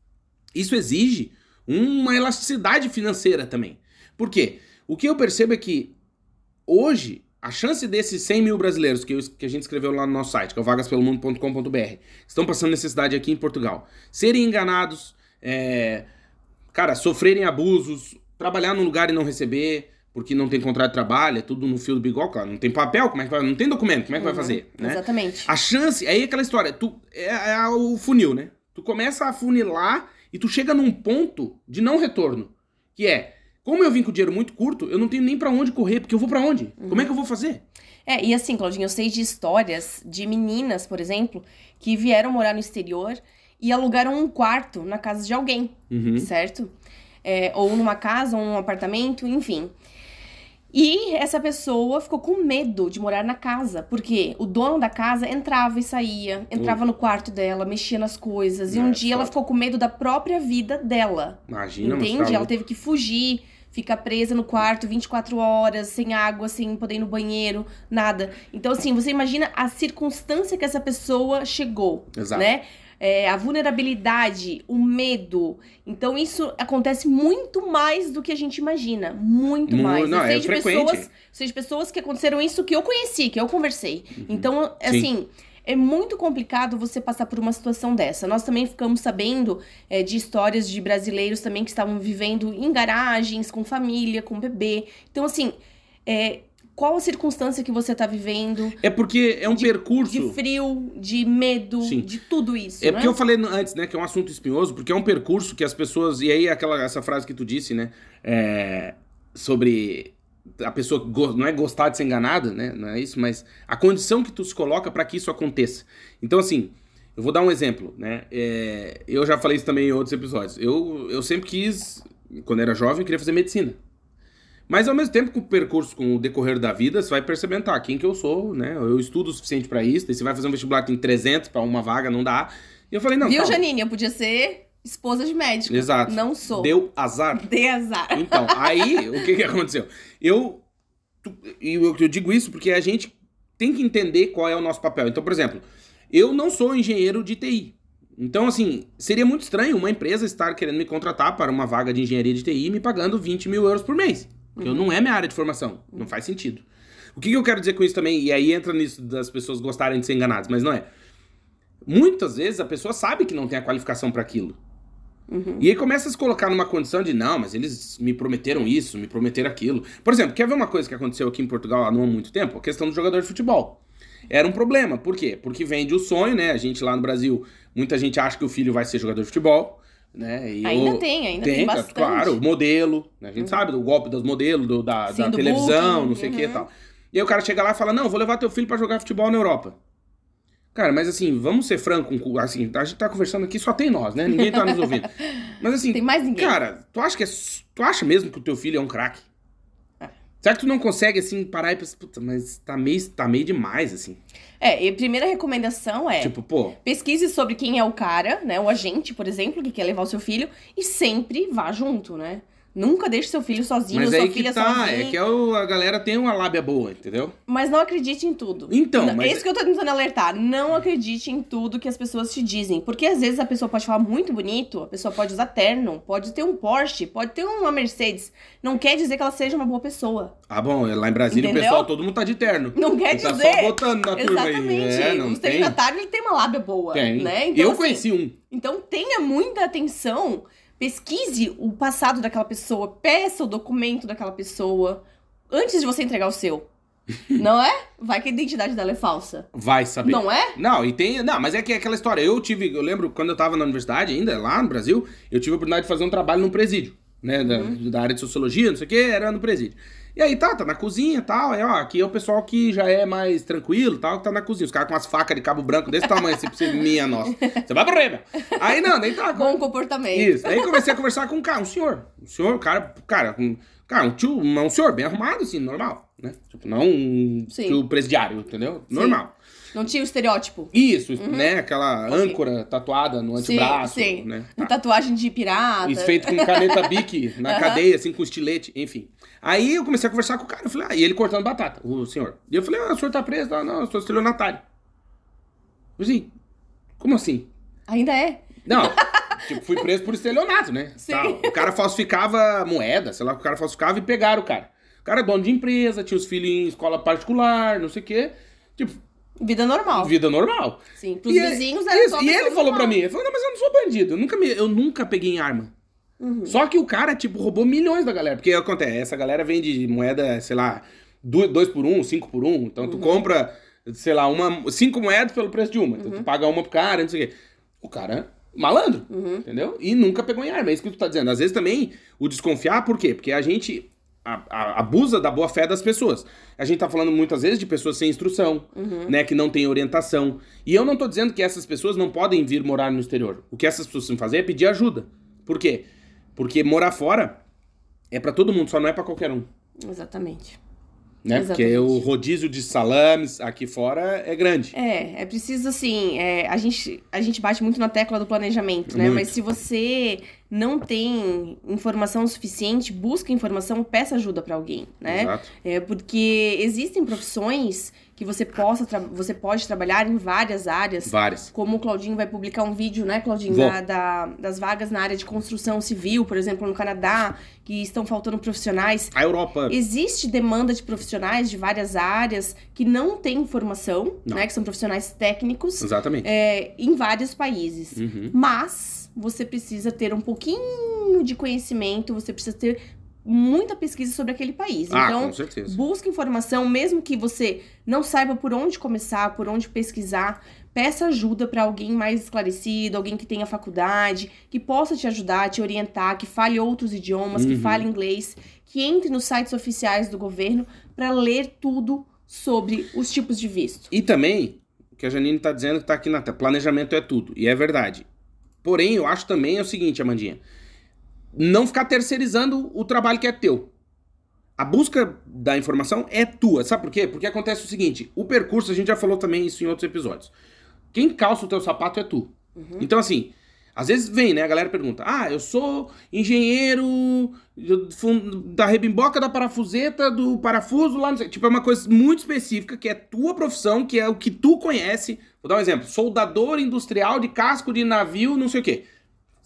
isso exige uma elasticidade financeira também. Por quê? O que eu percebo é que hoje, a chance desses 100 mil brasileiros que, eu- que a gente escreveu lá no nosso site, que é o vagaspelomundo.com.br, que estão passando necessidade aqui em Portugal, serem enganados, é, cara, sofrerem abusos, trabalhar num lugar e não receber, porque não tem contrato de trabalho, é tudo no fio do bigode, claro, não tem papel, como é que vai, não tem documento, como é que vai Uhum, fazer, né? Exatamente. A chance, aí é aquela história, tu é, é o funil, né? Tu começa a funilar e tu chega num ponto de não retorno, que é, como eu vim com o dinheiro muito curto, eu não tenho nem pra onde correr, porque eu vou pra onde? Como é que eu vou fazer? É, e assim, Claudinho, eu sei de histórias de meninas, por exemplo, que vieram morar no exterior e alugaram um quarto na casa de alguém, Uhum. certo? É, ou numa casa, ou um apartamento, enfim. E essa pessoa ficou com medo de morar na casa, porque o dono da casa entrava e saía, entrava no quarto dela, mexia nas coisas, e um É, dia ela ficou com medo da própria vida dela. Imagina, Entende? tá Ela teve que fugir, ficar presa no quarto 24 horas, sem água, sem poder ir no banheiro, nada. Então, assim, você imagina a circunstância que essa pessoa chegou, Exato. né? É, a vulnerabilidade, o medo. Então, isso acontece muito mais do que a gente imagina. Muito Mu- mais. não, eu sei é de frequente. pessoas, sei de pessoas que aconteceram isso que eu conheci, que eu conversei. Então, Uhum. Sim. É muito complicado você passar por uma situação dessa. Nós também ficamos sabendo é, de histórias de brasileiros também que estavam vivendo em garagens, com família, com bebê. Então, assim, é, qual a circunstância que você está vivendo? É porque é um De- percurso... De frio, de medo, Sim. de tudo isso. É né? porque eu falei antes, né, que é um assunto espinhoso, porque é um percurso que as pessoas. E aí, aquela, essa frase que tu disse, né? é, sobre a pessoa não é gostar de ser enganada, né? Não é isso, mas a condição que tu se coloca para que isso aconteça. Então, assim, eu vou dar um exemplo, né? É, eu já falei isso também em outros episódios. Eu, eu sempre quis, quando era jovem, eu queria fazer medicina. Mas ao mesmo tempo, com o percurso, com o decorrer da vida, você vai percebendo, tá, quem que eu sou, né? Eu estudo o suficiente pra isso, daí você vai fazer um vestibular que tem 300 pra uma vaga, não dá. E eu falei, não, Viu, calma. Janine? Eu podia ser esposa de médico. Exato. Não sou. Deu azar. Dei azar. Então, aí, o que que aconteceu? Eu, e eu, eu digo isso porque a gente tem que entender qual é o nosso papel. Então, por exemplo, eu não sou engenheiro de TI. Então, assim, seria muito estranho uma empresa estar querendo me contratar para uma vaga de engenharia de TI me pagando 20 mil euros por mês. Porque não é minha área de formação. Não faz sentido. O que, que eu quero dizer com isso também? E aí entra nisso das pessoas gostarem de ser enganadas, mas não é. Muitas vezes a pessoa sabe que não tem a qualificação para aquilo. Uhum. E aí começa a se colocar numa condição de, não, mas eles me prometeram isso, me prometeram aquilo. Por exemplo, quer ver uma coisa que aconteceu aqui em Portugal há não há muito tempo? A questão do jogador de futebol. Era um problema. Por quê? Porque vende o sonho, né? A gente lá no Brasil, muita gente acha que o filho vai ser jogador de futebol. Né? E Ainda o- tem, ainda tem, tá, bastante. Claro, o modelo. né? A gente sabe do golpe dos modelos, do- da, Sim, da do televisão, booking, não sei o que e uhum. tal. E aí o cara chega lá e fala, não, vou levar teu filho pra jogar futebol na Europa. Cara, mas assim, vamos ser franco, assim, a gente tá conversando aqui, só tem nós, né? Ninguém tá nos ouvindo. Mas assim, Tem mais ninguém. Cara, tu acha que é. Tu acha mesmo que o teu filho é um craque? É. Será que tu não consegue, assim, parar e pensar, puta, mas tá meio, tá meio demais, assim? É, e a primeira recomendação é Tipo, pô, pesquise sobre quem é o cara, né? O agente, por exemplo, que quer levar o seu filho, e sempre vá junto, né? Nunca deixe seu filho sozinho, mas sua aí que filha tá, sozinha. é que é o- a galera tem uma lábia boa, entendeu? Mas não acredite em tudo. Então, Não, mas- É isso que eu tô tentando alertar. Não acredite em tudo que as pessoas te dizem. Porque às vezes a pessoa pode falar muito bonito, a pessoa pode usar terno, pode ter um Porsche, pode ter uma Mercedes. Não quer dizer que ela seja uma boa pessoa. Ah, bom, lá em Brasília Entendeu? o pessoal, todo mundo tá de terno. Não quer Ele tá dizer. só botando na turma aí. Exatamente. É, não o tem. ele tem uma lábia boa. Tem. Né? Então, eu assim, conheci um. Então tenha muita atenção, pesquise o passado daquela pessoa, peça o documento daquela pessoa antes de você entregar o seu. Não é? Vai que a identidade dela é falsa. Vai saber. Não é? Não, e tem. Não, mas é que é aquela história. Eu tive. Eu lembro quando eu tava na universidade ainda, lá no Brasil, eu tive a oportunidade de fazer um trabalho num presídio, né? Da, Uhum. da área de sociologia, não sei o que, era no presídio. E aí tá, tá na cozinha e tal. Aí, ó, aqui é o pessoal que já é mais tranquilo tal, que tá na cozinha. Os caras com umas facas de cabo branco desse tamanho, assim, pra você, minha nossa. Você vai pro meu. Aí não, daí tá. Bom comportamento. Isso. Aí comecei a conversar com um cara, um senhor. Um senhor, cara, cara, um, cara, um tio, um senhor bem arrumado, assim, normal, né? Tipo, não um Sim. tio presidiário, entendeu? Sim. Normal. Não tinha o estereótipo. Isso, né? Aquela Ok. âncora tatuada no Sim, antebraço, sim. né? Tatuagem de pirata. Isso feito com caneta bique na Aham. cadeia, assim, com estilete, enfim. Aí eu comecei a conversar com o cara, eu falei, ah, e ele cortando batata, o senhor. E eu falei, ah, o senhor tá preso? Não, não, eu sou estelionatário. Eu assim, como assim? Ainda é. Não, tipo, fui preso por estelionato, né? Sim. O cara falsificava moeda, sei lá, o cara falsificava e pegaram o cara. O cara é dono de empresa, tinha os filhos em escola particular, não sei o quê. Tipo, Vida normal. vida normal. Sim, pros E ele- vizinhos era isso, E ele falou normal. pra mim, ele falou, não, mas eu não sou bandido, eu nunca, me, eu nunca peguei em arma. Uhum. Só que o cara, tipo, roubou milhões da galera. Porque acontece, essa galera vende moeda, sei lá, 2 por 1, um, 5 por 1. Um, então Uhum. tu compra, sei lá, uma, cinco moedas pelo preço de uma. Então Uhum. tu paga uma pro cara, não sei o quê. O cara, malandro, Uhum. entendeu? E nunca pegou em arma. É isso que tu tá dizendo. Às vezes também o desconfiar, por quê? Porque a gente a- a- abusa da boa fé das pessoas. A gente tá falando muitas vezes de pessoas sem instrução, Uhum. né, que não têm orientação. E eu não tô dizendo que essas pessoas não podem vir morar no exterior. O que essas pessoas precisam fazer é pedir ajuda. Por quê? Porque morar fora é pra todo mundo, só não é pra qualquer um, Exatamente. né? Exatamente. Porque o rodízio de salames aqui fora é grande. É, é preciso assim, é, a, gente, a gente bate muito na tecla do planejamento, né? Muito. Mas se você não tem informação suficiente, busca informação, peça ajuda pra alguém, né? Exato. É porque existem profissões que você possa você pode trabalhar em várias áreas. Várias. Como o Claudinho vai publicar um vídeo, né, Claudinho, da, da- das vagas na área de construção civil, por exemplo, no Canadá, que estão faltando profissionais. A Europa. Existe demanda de profissionais de várias áreas que não têm formação, Não. né? Que são profissionais técnicos Exatamente. é, em vários países. Uhum. Mas você precisa ter um pouquinho de conhecimento, você precisa ter muita pesquisa sobre aquele país. Ah, então, com certeza. busque informação, mesmo que você não saiba por onde começar, por onde pesquisar. Peça ajuda para alguém mais esclarecido, alguém que tenha faculdade, que possa te ajudar, te orientar, que fale outros idiomas, que Uhum. fale inglês, que entre nos sites oficiais do governo para ler tudo sobre os tipos de visto. E também, o que a Janine tá dizendo que tá aqui na planejamento é tudo. E é verdade. Porém, eu acho também é o seguinte, Amandinha. Não ficar terceirizando o trabalho que é teu. A busca da informação é tua. Sabe por quê? Porque acontece o seguinte: o percurso, a gente já falou também isso em outros episódios. Quem calça o teu sapato é tu. Então, assim, às vezes vem, né? A galera pergunta: Ah, eu sou engenheiro da rebimboca da parafuseta, do parafuso lá, não sei. Tipo, é uma coisa muito específica, que é tua profissão, que é o que tu conhece. Vou dar um exemplo: soldador industrial de casco de navio, não sei o quê.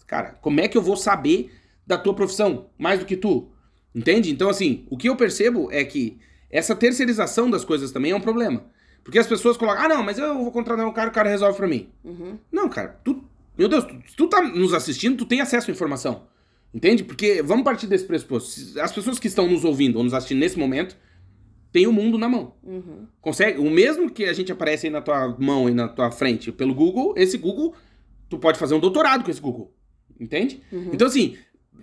Cara, como é que eu vou saber da tua profissão mais do que tu? Entende? Então, assim, o que eu percebo é que essa terceirização das coisas também é um problema. Porque as pessoas colocam, ah, não, mas eu vou contratar um cara, o cara resolve pra mim. Uhum. Não, cara, tu. Meu Deus, tu, se tu tá nos assistindo, tu tem acesso à informação. Entende? Porque vamos partir desse pressuposto. As pessoas que estão nos ouvindo ou nos assistindo nesse momento têm o mundo na mão. Uhum. Consegue? O mesmo que a gente aparece aí na tua mão e na tua frente pelo Google, esse Google, tu pode fazer um doutorado com esse Google. Entende? Uhum. Então, assim,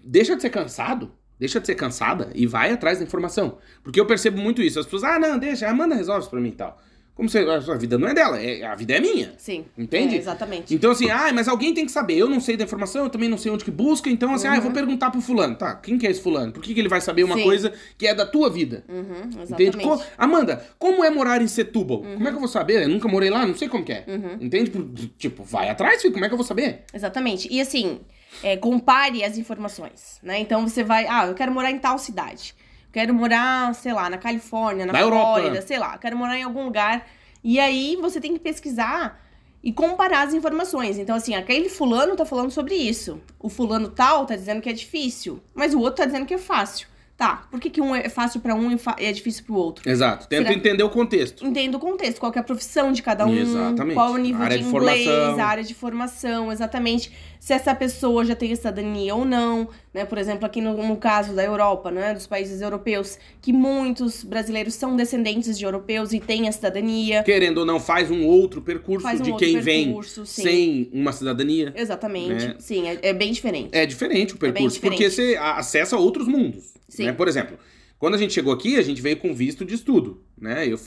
deixa de ser cansado, deixa de ser cansada e vai atrás da informação. Porque eu percebo muito isso. As pessoas, ah, não, deixa, a Amanda resolve isso pra mim e tal. Como se a vida não é dela, é, a vida é minha. Sim. Entende? É, exatamente. Então, assim, ah, mas alguém tem que saber. Eu não sei da informação, eu também não sei onde que busca. Então, assim, ah, eu vou Uhum. perguntar pro fulano. Tá, quem que é esse fulano? Por que, que ele vai saber uma Sim. coisa que é da tua vida? Uhum, Entende? exatamente. Co- Amanda, como é morar em Setúbal? Como é que eu vou saber? Eu nunca morei lá, não sei como que é. Uhum. Entende? Tipo, vai atrás, filho. Como é que eu vou saber? Exatamente. E assim, é, compare as informações, né? Então você vai, ah, eu quero morar em tal cidade. Quero morar, sei lá, na Califórnia, na Na Europa. Flórida, sei lá, quero morar em algum lugar. E aí você tem que pesquisar e comparar as informações. Então, assim, aquele fulano tá falando sobre isso. O fulano tal tá dizendo que é difícil, mas o outro tá dizendo que é fácil. Tá, por que, que um é fácil pra um e é difícil pro outro? Exato. Tenta Será- entender o contexto. Entenda o contexto, qual é a profissão de cada um, Exatamente. qual o nível Área de de inglês, formação. a área de formação, exatamente. Se essa pessoa já tem cidadania ou não, né? Por exemplo, aqui no, no caso da Europa, né? Dos países europeus, que muitos brasileiros são descendentes de europeus e têm a cidadania. Querendo ou não, faz um outro percurso um de outro quem vem percurso, sim. sem uma cidadania. Exatamente. Né? Sim, é, é bem diferente. É diferente o bem percurso, diferente. porque você acessa outros mundos. Sim. Né? Por exemplo, quando a gente chegou aqui, a gente veio com visto de estudo, né? Eu,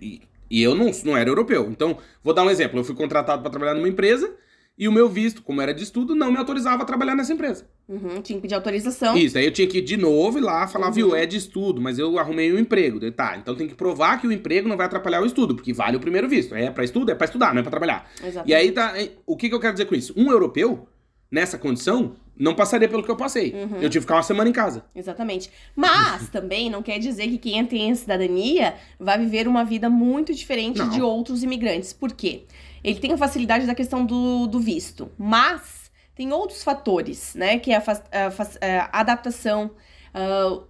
e, e eu não, não era europeu. Então, vou dar um exemplo. Eu fui contratado para trabalhar numa empresa E o meu visto, como era de estudo, não me autorizava a trabalhar nessa empresa. Uhum, tinha que pedir autorização. Isso, aí eu tinha que ir de novo e lá falar, Uhum. viu, é de estudo, mas eu arrumei um emprego. Tá, então tem que provar que o emprego não vai atrapalhar o estudo, porque vale o primeiro visto. É pra estudo, é pra estudar, não é pra trabalhar. Exatamente. E aí, tá, o que, que eu quero dizer com isso? Um europeu, nessa condição, não passaria pelo que eu passei. Uhum. Eu tive que ficar uma semana em casa. Exatamente. Mas também não quer dizer que quem tem cidadania vai viver uma vida muito diferente Não. de outros imigrantes. Por quê? Ele tem a facilidade da questão do, do visto. Mas tem outros fatores, né? Que é a, a a adaptação,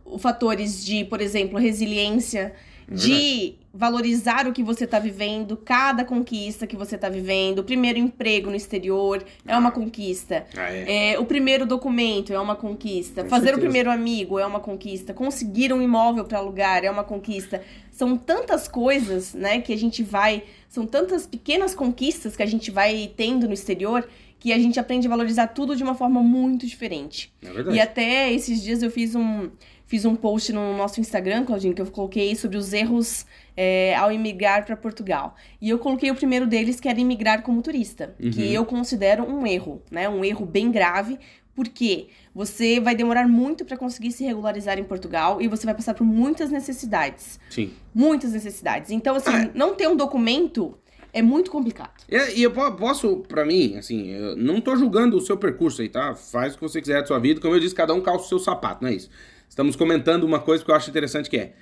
o fatores de, por exemplo, resiliência, de valorizar o que você está vivendo, cada conquista que você está vivendo, o primeiro emprego no exterior é uma conquista. Ah, é. É, o primeiro documento é uma conquista. Com Fazer certeza. o primeiro amigo é uma conquista. Conseguir um imóvel para alugar é uma conquista. São tantas coisas, né, que a gente vai. São tantas pequenas conquistas que a gente vai tendo no exterior que a gente aprende a valorizar tudo de uma forma muito diferente. É verdade. E até esses dias eu fiz um, fiz um post no nosso Instagram, Claudinho, que eu coloquei sobre os erros é, ao imigrar para Portugal. E eu coloquei o primeiro deles, que era imigrar como turista, Uhum. que eu considero um erro, né? Um erro bem grave, porque você vai demorar muito para conseguir se regularizar em Portugal e você vai passar por muitas necessidades. Sim. Muitas necessidades. Então, assim, Ah, é. não ter um documento é muito complicado. E, e eu po- posso, pra mim, assim, eu não tô julgando o seu percurso aí, tá? Faz o que você quiser da sua vida. Como eu disse, cada um calça o seu sapato, não é isso? Estamos comentando uma coisa que eu acho interessante que é.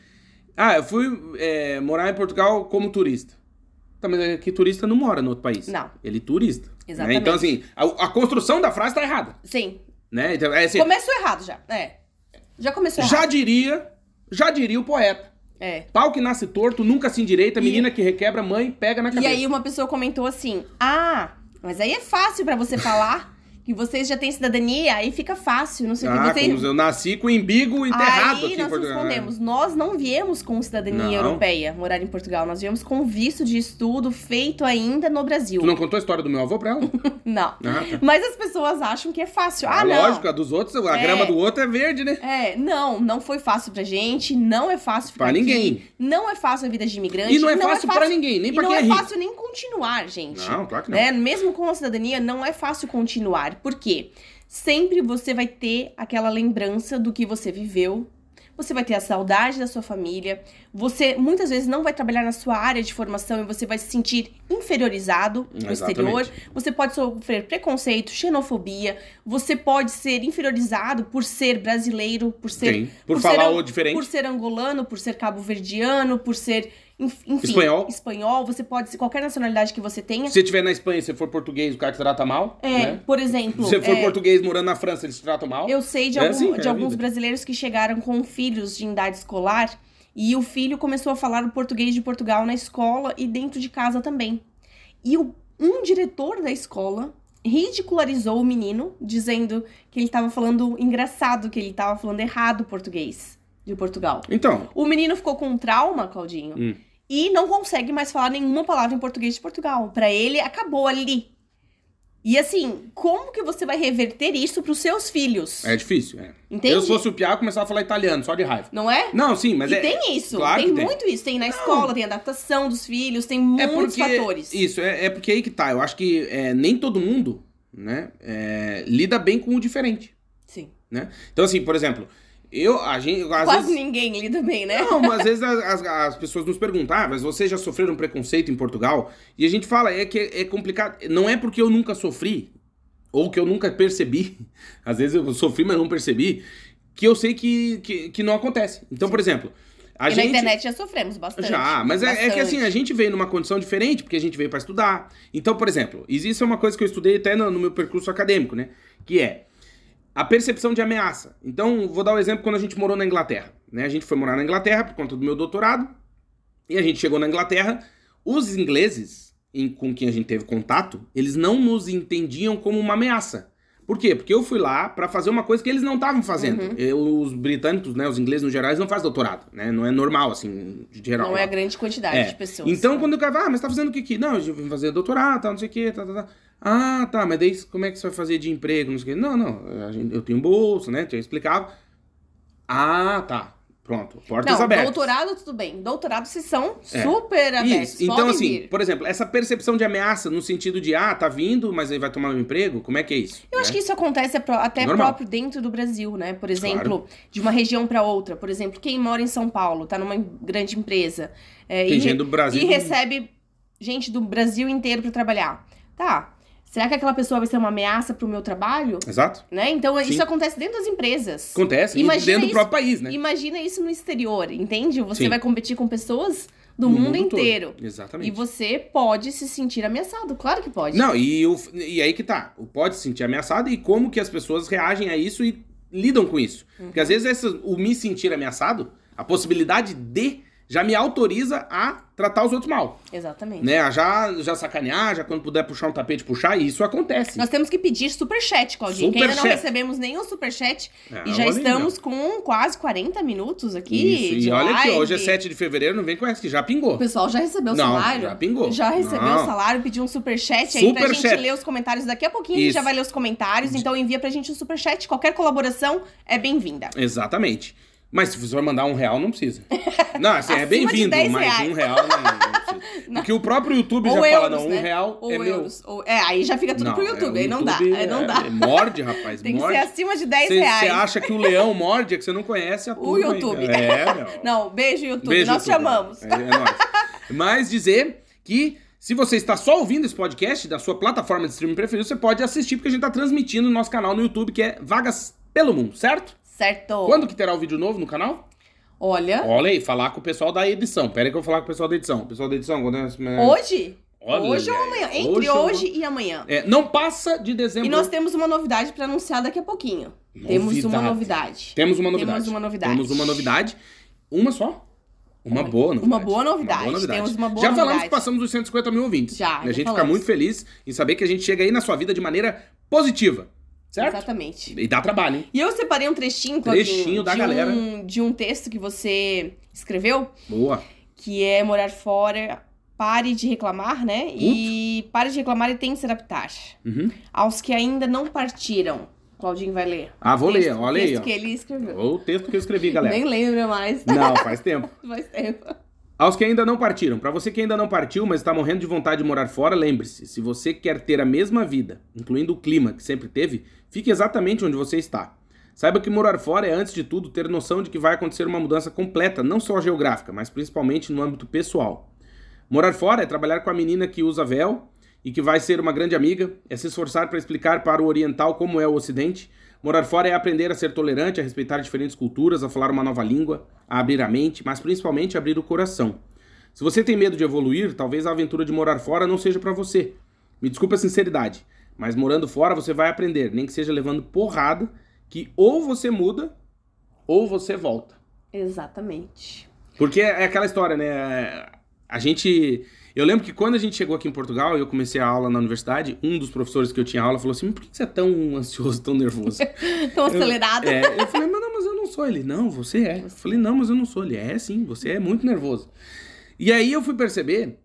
Ah, eu fui é, morar em Portugal como turista. Tá, mas é que turista não mora no outro país. Não. Ele é turista. né? Exatamente. Então, assim, a, a construção da frase tá errada. Sim. Né? Então, é assim, Começou errado já. É. Já começou errado. já diria, já diria o poeta. É. Pau que nasce torto, nunca se endireita, E- menina que requebra, mãe pega na E cabeça. aí uma pessoa comentou assim: "Ah, mas aí é fácil pra você falar que vocês já têm cidadania, aí fica fácil, não sei o ah, que você como eu nasci com o embigo enterrado Aí aqui em nós Portugal. respondemos, nós não viemos com cidadania Não. europeia morar em Portugal, nós viemos com visto de estudo feito ainda no Brasil. Tu não contou a história do meu avô pra ela? Não. Ah, tá. Mas as pessoas acham que é fácil. Ah, Ah, não. lógico, a dos outros, a É. grama do outro é verde, né? É, não, não foi fácil pra gente, não é fácil ficar Pra aqui, ninguém. Não é fácil a vida de imigrante. E não é fácil pra ninguém, nem e pra não quem é, é rico. fácil nem continuar, gente. Não, claro que não. Né? Mesmo com a cidadania, não é fácil continuar. Por quê? Sempre você vai ter aquela lembrança do que você viveu. Você vai ter a saudade da sua família. Você muitas vezes não vai trabalhar na sua área de formação e você vai se sentir inferiorizado no Exatamente. exterior. Você pode sofrer preconceito, xenofobia. Você pode ser inferiorizado por ser brasileiro, por ser Sim. Por, por falar ser- o diferente. por ser angolano, por ser cabo-verdiano, por ser, enfim, Espanhol. espanhol. Você pode ser qualquer nacionalidade que você tenha. Se você estiver na Espanha e você for português, o cara te trata mal. É, né? por Se exemplo, você for é, português morando na França, eles te tratam mal. eu sei de, É algum- assim, é de a alguns vida. brasileiros que chegaram com filhos de idade escolar e o filho começou a falar o português de Portugal na escola e dentro de casa também. E o- um diretor da escola ridicularizou o menino, dizendo que ele estava falando engraçado, que ele estava falando errado o português de Portugal. Então, O menino ficou com trauma, Claudinho, Hum. E não consegue mais falar nenhuma palavra em português de Portugal. Pra ele, acabou ali. E assim, como que você vai reverter isso pros seus filhos? é difícil. É. Entende? Eu, se fosse o Piá, começava a falar italiano, só de raiva. Não é? Não, sim, mas e é. tem isso, claro tem tem. muito isso. Tem na escola, tem adaptação dos filhos, tem muitos fatores. Isso, é, é porque aí que tá. Eu acho que é, nem todo mundo, né, é, lida bem com o diferente, Sim. né? Então, assim, por exemplo, eu, a gente, Quase vezes... ninguém lida bem, né? Não, mas às vezes as, as- as pessoas nos perguntam, ah, mas vocês já sofreram preconceito em Portugal? E a gente fala, é que é complicado. Não é porque eu nunca sofri, ou que eu nunca percebi, às vezes eu sofri, mas não percebi, que eu sei que, que, que não acontece. Então, por exemplo, a e gente... na internet já sofremos bastante. Já, mas é, é que Bastante. assim, a gente veio numa condição diferente, porque a gente veio pra estudar. Então, por exemplo, existe uma coisa que eu estudei até no, no meu percurso acadêmico, né? Que é a percepção de ameaça. Então, vou dar um exemplo quando a gente morou na Inglaterra. Né? A gente foi morar na Inglaterra por conta do meu doutorado, e a gente chegou na Inglaterra. Os ingleses, em- com quem a gente teve contato, eles não nos entendiam como uma ameaça. Por quê? Porque eu fui lá pra fazer uma coisa que eles não estavam fazendo. Uhum. Eu- os britânicos, né, os ingleses no geral, eles não fazem doutorado, né? Não é normal, assim, de geral. Não é lá. a grande quantidade É. de pessoas. Então, quando o cara fala, ah, mas tá fazendo o que aqui? Não, eu vim fazer doutorado, não sei o que, tá, tá, tá. Ah, tá, mas daí como é que você vai fazer de emprego, não sei o? Não, não, gente- eu tenho bolsa, né, eu explicava. Ah, tá. Pronto, portas Não, abertas. doutorado, tudo bem. Doutorado, vocês são É. super abertos. Isso. Então, assim, vir. por exemplo, essa percepção de ameaça no sentido de, ah, tá vindo, mas aí vai tomar meu emprego, como é que é isso? Eu acho né? que isso acontece até Normal. próprio dentro do Brasil, né? Por exemplo, de uma região para outra. Por exemplo, quem mora em São Paulo, tá numa grande empresa. é, Tem e, gente do Brasil. e recebe gente do Brasil inteiro para trabalhar. Tá. Será que aquela pessoa vai ser uma ameaça pro meu trabalho? Exato. Né? Então, Sim. isso acontece dentro das empresas. Acontece. Imagina dentro do isso- próprio país, né? Imagina isso no exterior, entende? Você Sim. vai competir com pessoas do mundo, todo. inteiro. Exatamente. E você pode se sentir ameaçado, claro que pode. Não, e, o, e aí que tá. O pode se sentir ameaçado e como que as pessoas reagem a isso e lidam com isso. Porque Uhum. às vezes essa- o me sentir ameaçado, a possibilidade de já me autoriza a tratar os outros mal. Exatamente. Né? A já, já sacanear, já quando puder puxar um tapete, puxar, e isso acontece. Nós temos que pedir superchat, Claudinho, que ainda não Superchat. recebemos nenhum superchat. É, e já olha aí, estamos com quase 40 minutos aqui Isso, e olha aqui, live. hoje é 7 de fevereiro, não vem com essa que já O pingou. pessoal já recebeu o Não, salário? já pingou. Já recebeu Não. o salário, pediu um superchat aí pra Superchat. gente ler os comentários. Daqui a pouquinho a gente Isso. já vai ler os comentários, então envia pra gente um superchat. Qualquer colaboração é bem-vinda. Exatamente. Mas se você vai mandar um real, não precisa. Não, assim, é bem-vindo, 10 mas reais. um real não, não precisa. Porque o próprio YouTube Ou já fala, euros, não, um né? real Ou é meu. euros. Ou... É, aí já fica tudo Não, pro é, YouTube, o aí não dá. Aí não é- dá. é- Morde, rapaz, Tem que morde. ser acima de 10 Você reais. acha que o leão morde, é que você não conhece a O turma aí. YouTube. É, meu. Não, beijo, YouTube. Beijo, Nós YouTube. chamamos. É, é nóis. Mas dizer que se você está só ouvindo esse podcast da sua plataforma de streaming preferida, você pode assistir, porque a gente está transmitindo no nosso canal no YouTube, que é Vagas pelo Mundo, certo? Certo. Quando que terá o vídeo novo no canal? Olha, Olha aí, falar com o pessoal da edição. Pera aí que eu vou falar com o pessoal da edição. O pessoal da edição, quando é... hoje? Olha hoje ou aí. amanhã? Entre Hoje hoje, ou- e amanhã. É, não passa de dezembro. E nós temos uma novidade pra anunciar daqui a pouquinho. Temos uma novidade. Temos uma novidade. Temos uma novidade. Temos uma novidade. Uma só? Uma boa novidade. Uma boa novidade. Temos uma boa já falamos novidade. que passamos os 150 mil ouvintes. Já, E a gente fica falamos. muito feliz em saber que a gente chega aí na sua vida de maneira positiva. Certo? Exatamente. E dá trabalho, hein? E eu separei um trechinho, Claudinho, Trechinho da de galera. Um, de um texto que você escreveu, Boa. que é morar fora, pare de reclamar, né? E pare de reclamar e tente se adaptar. Uhum. Aos que ainda não partiram. Claudinho vai ler. Ah, vou ler. Texto- Olha aí, texto ó. que ele escreveu. O texto que eu escrevi, galera. Nem lembra mais. Não, faz tempo. Faz tempo. Aos que ainda não partiram, para você que ainda não partiu, mas está morrendo de vontade de morar fora, lembre-se: se você quer ter a mesma vida, incluindo o clima que sempre teve, fique exatamente onde você está. Saiba que morar fora é, antes de tudo, ter noção de que vai acontecer uma mudança completa, não só geográfica, mas principalmente no âmbito pessoal. Morar fora é trabalhar com a menina que usa véu e que vai ser uma grande amiga, é se esforçar para explicar para o oriental como é o ocidente. Morar fora é aprender a ser tolerante, a respeitar diferentes culturas, a falar uma nova língua, a abrir a mente, mas principalmente abrir o coração. Se você tem medo de evoluir, talvez a aventura de morar fora não seja para você. Me desculpe a sinceridade, mas morando fora você vai aprender, nem que seja levando porrada, que ou você muda ou você volta. Exatamente. Porque é aquela história, né? A gente. Eu lembro que quando a gente chegou aqui em Portugal e eu comecei a aula na universidade, um dos professores que eu tinha aula falou assim: por que você é tão ansioso, tão nervoso? Tão acelerado. É, eu falei, mas não, mas eu não sou ele. Não, você é. Eu falei, não, mas eu não sou ele. É sim, você é muito nervoso. E aí eu fui perceber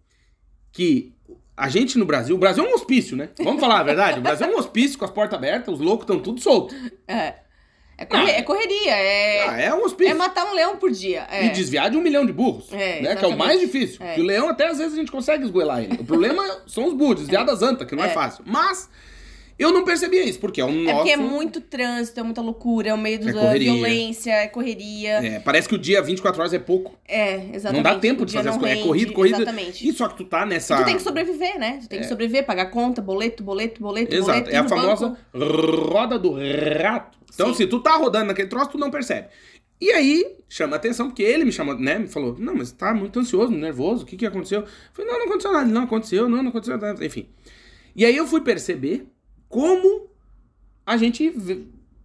que a gente no Brasil, o Brasil é um hospício, né? Vamos falar a verdade? O Brasil é um hospício com as portas abertas, os loucos estão tudo soltos. É. É, corre- é correria, é, Ah, é um hospício. é matar um leão por dia. É. E desviar de um milhão de burros. É, né? Que é o mais difícil. É. Porque o leão, até às vezes, a gente consegue esgoelar ele. O problema são os burros, desviar das antas, que não é. É. fácil. Mas eu não percebia isso, porque é um É nosso. porque é muito trânsito, é muita loucura, é o medo É da violência, é correria. É, parece que o dia 24 horas é pouco. É, exatamente. Não dá tempo O de fazer as coisas. É corrido, corrido. Exatamente. E só que tu tá nessa. E tu tem que sobreviver, né? Tu tem que sobreviver, pagar conta, boleto, boleto, boleto, Exato. boleto. É ir a famosa banco. roda do rato. Então, Sim. se tu tá rodando naquele troço, tu não percebe. E aí, chama atenção, porque ele me chamou, né? Me falou, não, mas tá muito ansioso, nervoso, o que que aconteceu? Eu falei, não, não aconteceu nada. Não aconteceu, não, não aconteceu nada. Enfim. E aí eu fui perceber como a gente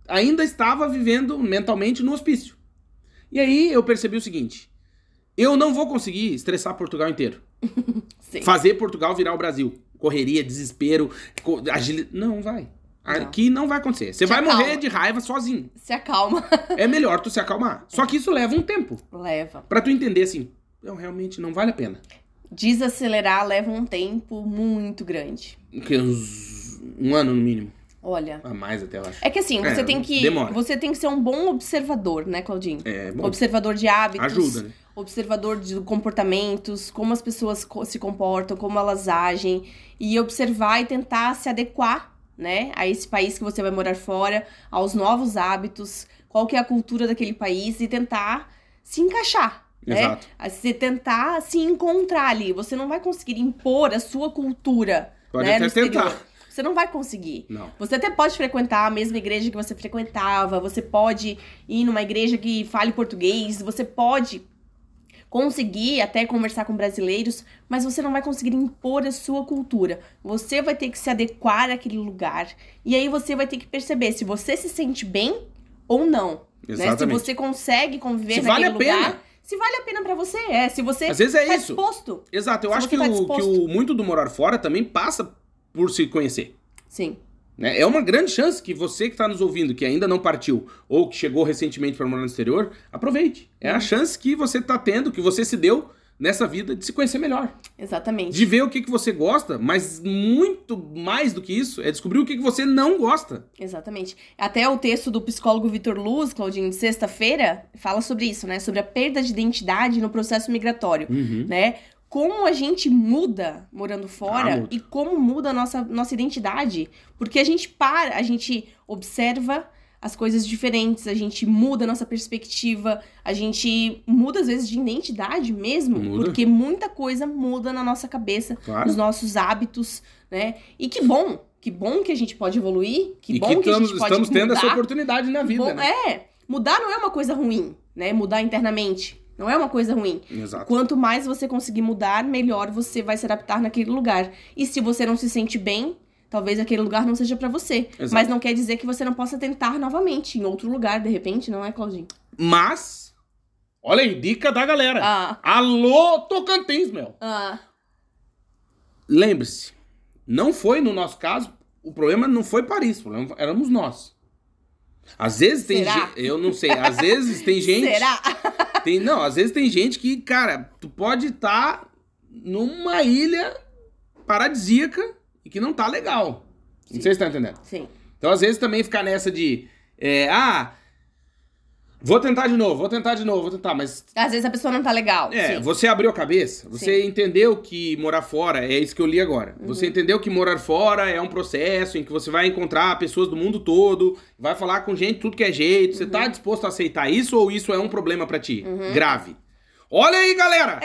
ainda estava vivendo mentalmente no hospício. E aí eu percebi o seguinte: eu não vou conseguir estressar Portugal inteiro. Fazer Portugal virar o Brasil. Correria, desespero, co- agilidade. Não vai. Aqui não vai acontecer. Você Se vai acalma. morrer de raiva sozinho. Se acalma. É melhor tu se acalmar. Só que isso leva um tempo. Leva. Pra tu entender assim, não, realmente não vale a pena. Desacelerar leva um tempo muito grande. Que uns- um ano no mínimo. Olha. A mais até, eu acho. É que assim, você É, tem que. demora. Você tem que ser um bom observador, né, Claudinho? É, bom, Observador de hábitos. ajuda, né? Observador de comportamentos, como as pessoas se comportam, como elas agem. E observar e tentar se adequar, né, a esse país que você vai morar fora, aos novos hábitos, qual que é a cultura daquele país e tentar se encaixar. Né? Exato. A Você tentar se encontrar ali. Você não vai conseguir impor a sua cultura. Pode né, até exterior. tentar. Você não vai conseguir. Não. Você até pode frequentar a mesma igreja que você frequentava, você pode ir numa igreja que fale português, você pode conseguir até conversar com brasileiros, mas você não vai conseguir impor a sua cultura. Você vai ter que se adequar àquele lugar e aí você vai ter que perceber se você se sente bem ou não. Né? Se você consegue conviver Se naquele vale a lugar. pena. Se vale a pena pra você, é. Se você Às vezes é tá isso. disposto. Exato, eu acho que, tá o, que o muito do morar fora também passa por se conhecer. Sim. Né? É uma grande chance que você que está nos ouvindo, que ainda não partiu, ou que chegou recentemente para morar no exterior, aproveite. É Uhum. a chance que você está tendo, que você se deu nessa vida de se conhecer melhor. Exatamente. De ver o que, que você gosta, mas muito mais do que isso, é descobrir o que, que você não gosta. Exatamente. Até o texto do psicólogo Vitor Luz, Claudinho, de sexta-feira, fala sobre isso, né? Sobre a perda de identidade no processo migratório, né? Como a gente muda morando Ah, fora muda. e como muda a nossa, nossa identidade. Porque a gente para, a gente observa as coisas diferentes, a gente muda a nossa perspectiva, a gente muda às vezes de identidade mesmo, Muda. porque muita coisa muda na nossa cabeça, Claro. nos nossos hábitos, né? E que bom, que bom que a gente pode evoluir, que e bom que que, a estamos, gente pode estamos tendo mudar. essa oportunidade na vida, Bom, né? É, mudar não é uma coisa ruim, né? Mudar internamente não é uma coisa ruim. Exato. Quanto mais você conseguir mudar, melhor você vai se adaptar naquele lugar. E se você não se sente bem, talvez aquele lugar não seja pra você. Exato. Mas não quer dizer que você não possa tentar novamente em outro lugar, de repente, não é, Claudinho? Mas, olha aí, dica da galera. Ah, Alô, Tocantins, meu. ah, Lembre-se, não foi no nosso caso, o problema não foi Paris, o problema éramos nós. Às vezes tem Será? gente, eu não sei, às vezes tem gente, será? tem, não, às vezes tem gente que, cara, tu pode estar numa ilha paradisíaca e que não tá legal. Não Sim. sei se tá entendendo. Sim, Então, às vezes também ficar nessa de, é, ah, vou tentar de novo, vou tentar de novo, vou tentar, mas às vezes a pessoa não tá legal. é, sim. você abriu a cabeça, você entendeu que morar fora, é isso que eu li agora. Uhum. Você entendeu que morar fora é um processo em que você vai encontrar pessoas do mundo todo, vai falar com gente tudo que é jeito. Você Uhum. tá disposto a aceitar isso ou isso é um problema pra ti? Grave. Olha aí, galera!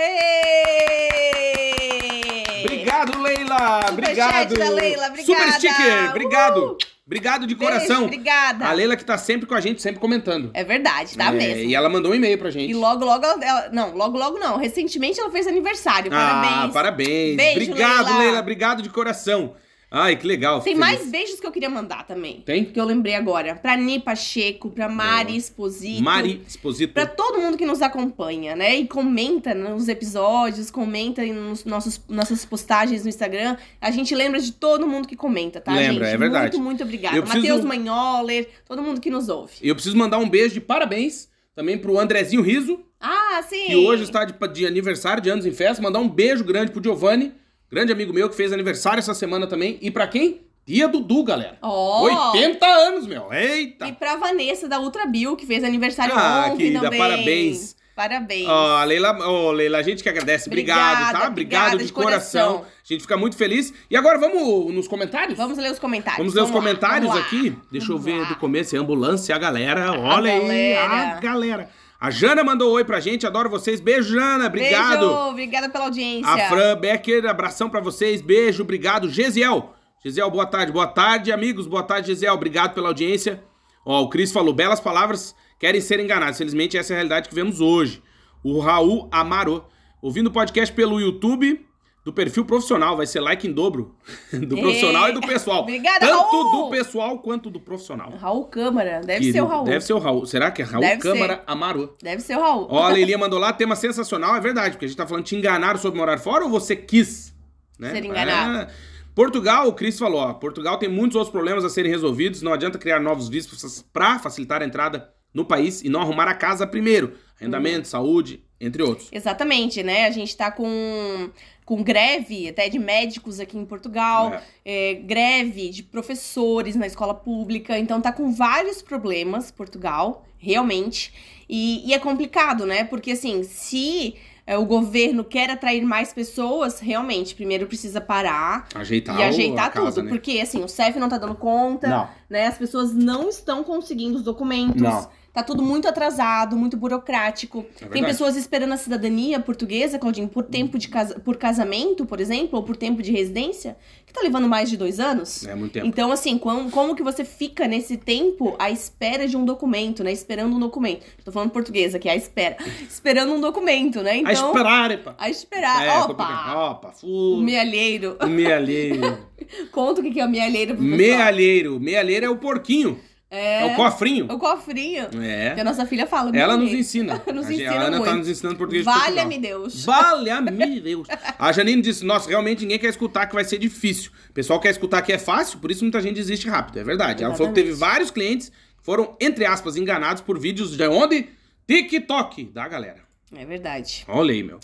Êêêê! Obrigado, Leila! Superchat Obrigado! Leila, Super sticker! Obrigado! Uhul! Obrigado de Beijo, coração! obrigada. A Leila que tá sempre com a gente, sempre comentando. É verdade, tá É, mesmo. E ela mandou um e-mail pra gente. E logo, logo ela, ela- Não, logo, logo não. Recentemente ela fez aniversário. Ah, Parabéns. parabéns. Beijo, obrigado, Leila. Leila. Obrigado de coração. Ai, que legal. Tem fico mais feliz. beijos que eu queria mandar também. Tem? Que eu lembrei agora. Pra Ni Pacheco, pra Mari Esposito. Mari Exposito. Pra todo mundo que nos acompanha, né? E comenta nos episódios, comenta nos nossos nossas postagens no Instagram. A gente lembra de todo mundo que comenta, tá, Lembra, gente? é verdade. Muito, muito obrigada. Preciso- Matheus Manholer, todo mundo que nos ouve. Eu preciso mandar um beijo de parabéns também pro Andrezinho Riso, Ah, sim! que hoje está de, de aniversário de anos em festa. Mandar um beijo grande pro Giovanni, grande amigo meu que fez aniversário essa semana também. E pra quem? Dia Dudu, galera. Ó! 80 anos, meu. Eita! E pra Vanessa da Ultra Bill, que fez aniversário Ah, ontem querida, também. parabéns. Parabéns. Ó, a Leila, ó, Leila, a gente que agradece. Obrigado, Obrigada, tá? Obrigado de, de coração. coração. A gente fica muito feliz. E agora vamos nos comentários? Vamos ler os comentários. Vamos ler os Vamos lá, comentários vamos aqui? Deixa eu Vamos ver lá. do começo. É ambulância, a galera. Olha aí, galera. a galera. A Jana mandou oi pra gente. Adoro vocês. Beijo, Jana. Obrigado. Beijo, obrigada pela audiência. A Fran Becker, abração pra vocês. Beijo, obrigado. Gesiel. Gesiel, boa tarde. Boa tarde, amigos. Boa tarde, Gesiel. Obrigado pela audiência. Ó, o Cris falou, belas palavras querem ser enganados. Felizmente, essa é a realidade que vemos hoje. O Raul Amaro, ouvindo o podcast pelo YouTube do perfil profissional. Vai ser like em dobro. Do profissional e do pessoal. obrigada, Tanto Raul. do pessoal quanto do profissional. Raul Câmara, deve Querido, ser o Raul. Deve ser o Raul. Será que é Raul Deve Câmara Amaro? Deve ser o Raul. Ó, a Leilinha mandou lá, tema sensacional, é verdade, porque a gente tá falando, te enganaram sobre morar fora ou você quis? Né? Ser enganado. É. Portugal, o Cris falou, ó, Portugal tem muitos outros problemas a serem resolvidos, não adianta criar novos vistos pra facilitar a entrada no país e não arrumar a casa primeiro. Arrendamento, Uhum. saúde, entre outros. Exatamente, né? A gente tá com, com greve até de médicos aqui em Portugal, É. é, greve de professores na escola pública. Então tá com vários problemas, Portugal, realmente. E, e é complicado, né? Porque assim, se é, o governo quer atrair mais pessoas, realmente, primeiro precisa parar Ajeitar, e ajeitar a casa, tudo. né? Porque assim, o CEF não tá dando conta, Não. né? As pessoas não estão conseguindo os documentos. Não. Tá tudo muito atrasado, muito burocrático. É Tem pessoas esperando a cidadania portuguesa, Claudinho, por tempo de casa, por casamento, por exemplo, ou por tempo de residência, que tá levando mais de dois anos. É muito tempo. Então, assim, como, como que você fica nesse tempo à espera de um documento, né? Esperando um documento. Tô falando português aqui, à espera. Esperando um documento, né? Então. a esperar, epa. A esperar. É, Opa! complicado. Opa, O fu... mealheiro. Mealheiro. Conta o que que é o mealheiro pro pessoal. Mealheiro. Mealheiro é o porquinho. É, É. o cofrinho. O cofrinho. Que É. a nossa filha fala. Ela nos ensina. Nos a, ensina a Ana tá muito. nos ensinando português de. Valha-me Deus. Valha-me Deus. A Janine disse: Nossa, realmente ninguém quer escutar que vai ser difícil. O pessoal quer escutar que é fácil, por isso muita gente desiste rápido. É verdade. Ela falou que teve Exatamente. vários clientes que foram, entre aspas, enganados por vídeos de onde? TikTok da galera. É verdade. Olha aí, meu.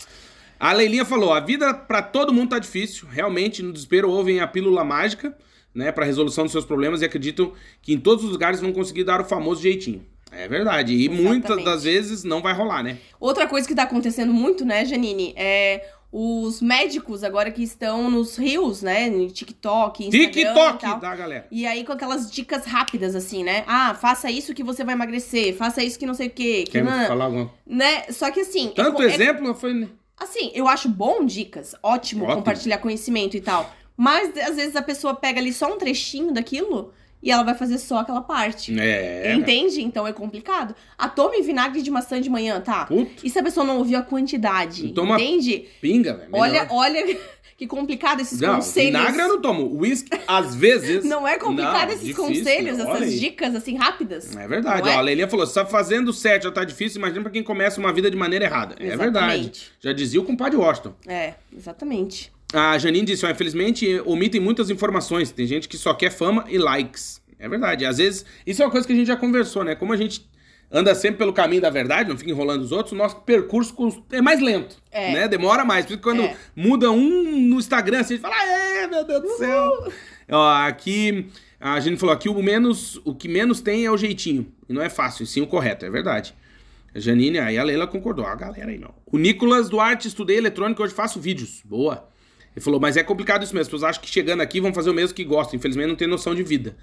A Leilinha falou: a vida pra todo mundo tá difícil. Realmente, no desespero, ouvem a pílula mágica, né, pra resolução dos seus problemas e acreditam que em todos os lugares vão conseguir dar o famoso jeitinho. É verdade. E Exatamente. muitas das vezes não vai rolar, né? Outra coisa que tá acontecendo muito, né, Janine, é os médicos agora que estão nos rios, né, no TikTok, Instagram e TikTok tal. da galera. E aí com aquelas dicas rápidas, assim, né? Ah, faça isso que você vai emagrecer, faça isso que não sei o quê. Que Quer não, falar alguma né? Só que assim. é Tanto é- exemplo foi. assim, eu acho bom dicas, ótimo, Ótimo. compartilhar conhecimento e tal. Mas às vezes a pessoa pega ali só um trechinho daquilo e ela vai fazer só aquela parte. É. Entende? Então é complicado. Ah, tome vinagre de maçã de manhã, tá? E se a pessoa não ouviu a quantidade? Toma Entende? pinga, velho. Olha, olha que complicado esses Não, conselhos. vinagre eu não tomo. Whisky, às vezes. Não é complicado Não, esses difícil, conselhos, olha essas dicas assim rápidas? É verdade. Não é? Ó, a Leilinha falou: se tá fazendo certo já tá difícil, imagina pra quem começa uma vida de maneira errada. É verdade. Exatamente. Já dizia o compadre Washington. É, exatamente. A Janine disse: ó, infelizmente omitem muitas informações. Tem gente que só quer fama e likes. É verdade. Às vezes, isso é uma coisa que a gente já conversou, né? Como a gente anda sempre pelo caminho da verdade, não fica enrolando os outros, o nosso percurso é mais lento. É. Né? Demora mais. Por isso que quando É. muda um no Instagram, assim, a gente fala: é, meu Deus do céu. Ó, aqui. A gente falou aqui o menos, o que menos tem é o jeitinho. E não é fácil, e sim o correto, é verdade. A Janine, aí a Leila concordou. A galera aí, não. O Nicolas Duarte, estudei eletrônica, hoje faço vídeos. Boa. Ele falou, mas é complicado isso mesmo. As pessoas acham que chegando aqui vão fazer o mesmo que gostam. Infelizmente não tem noção de vida.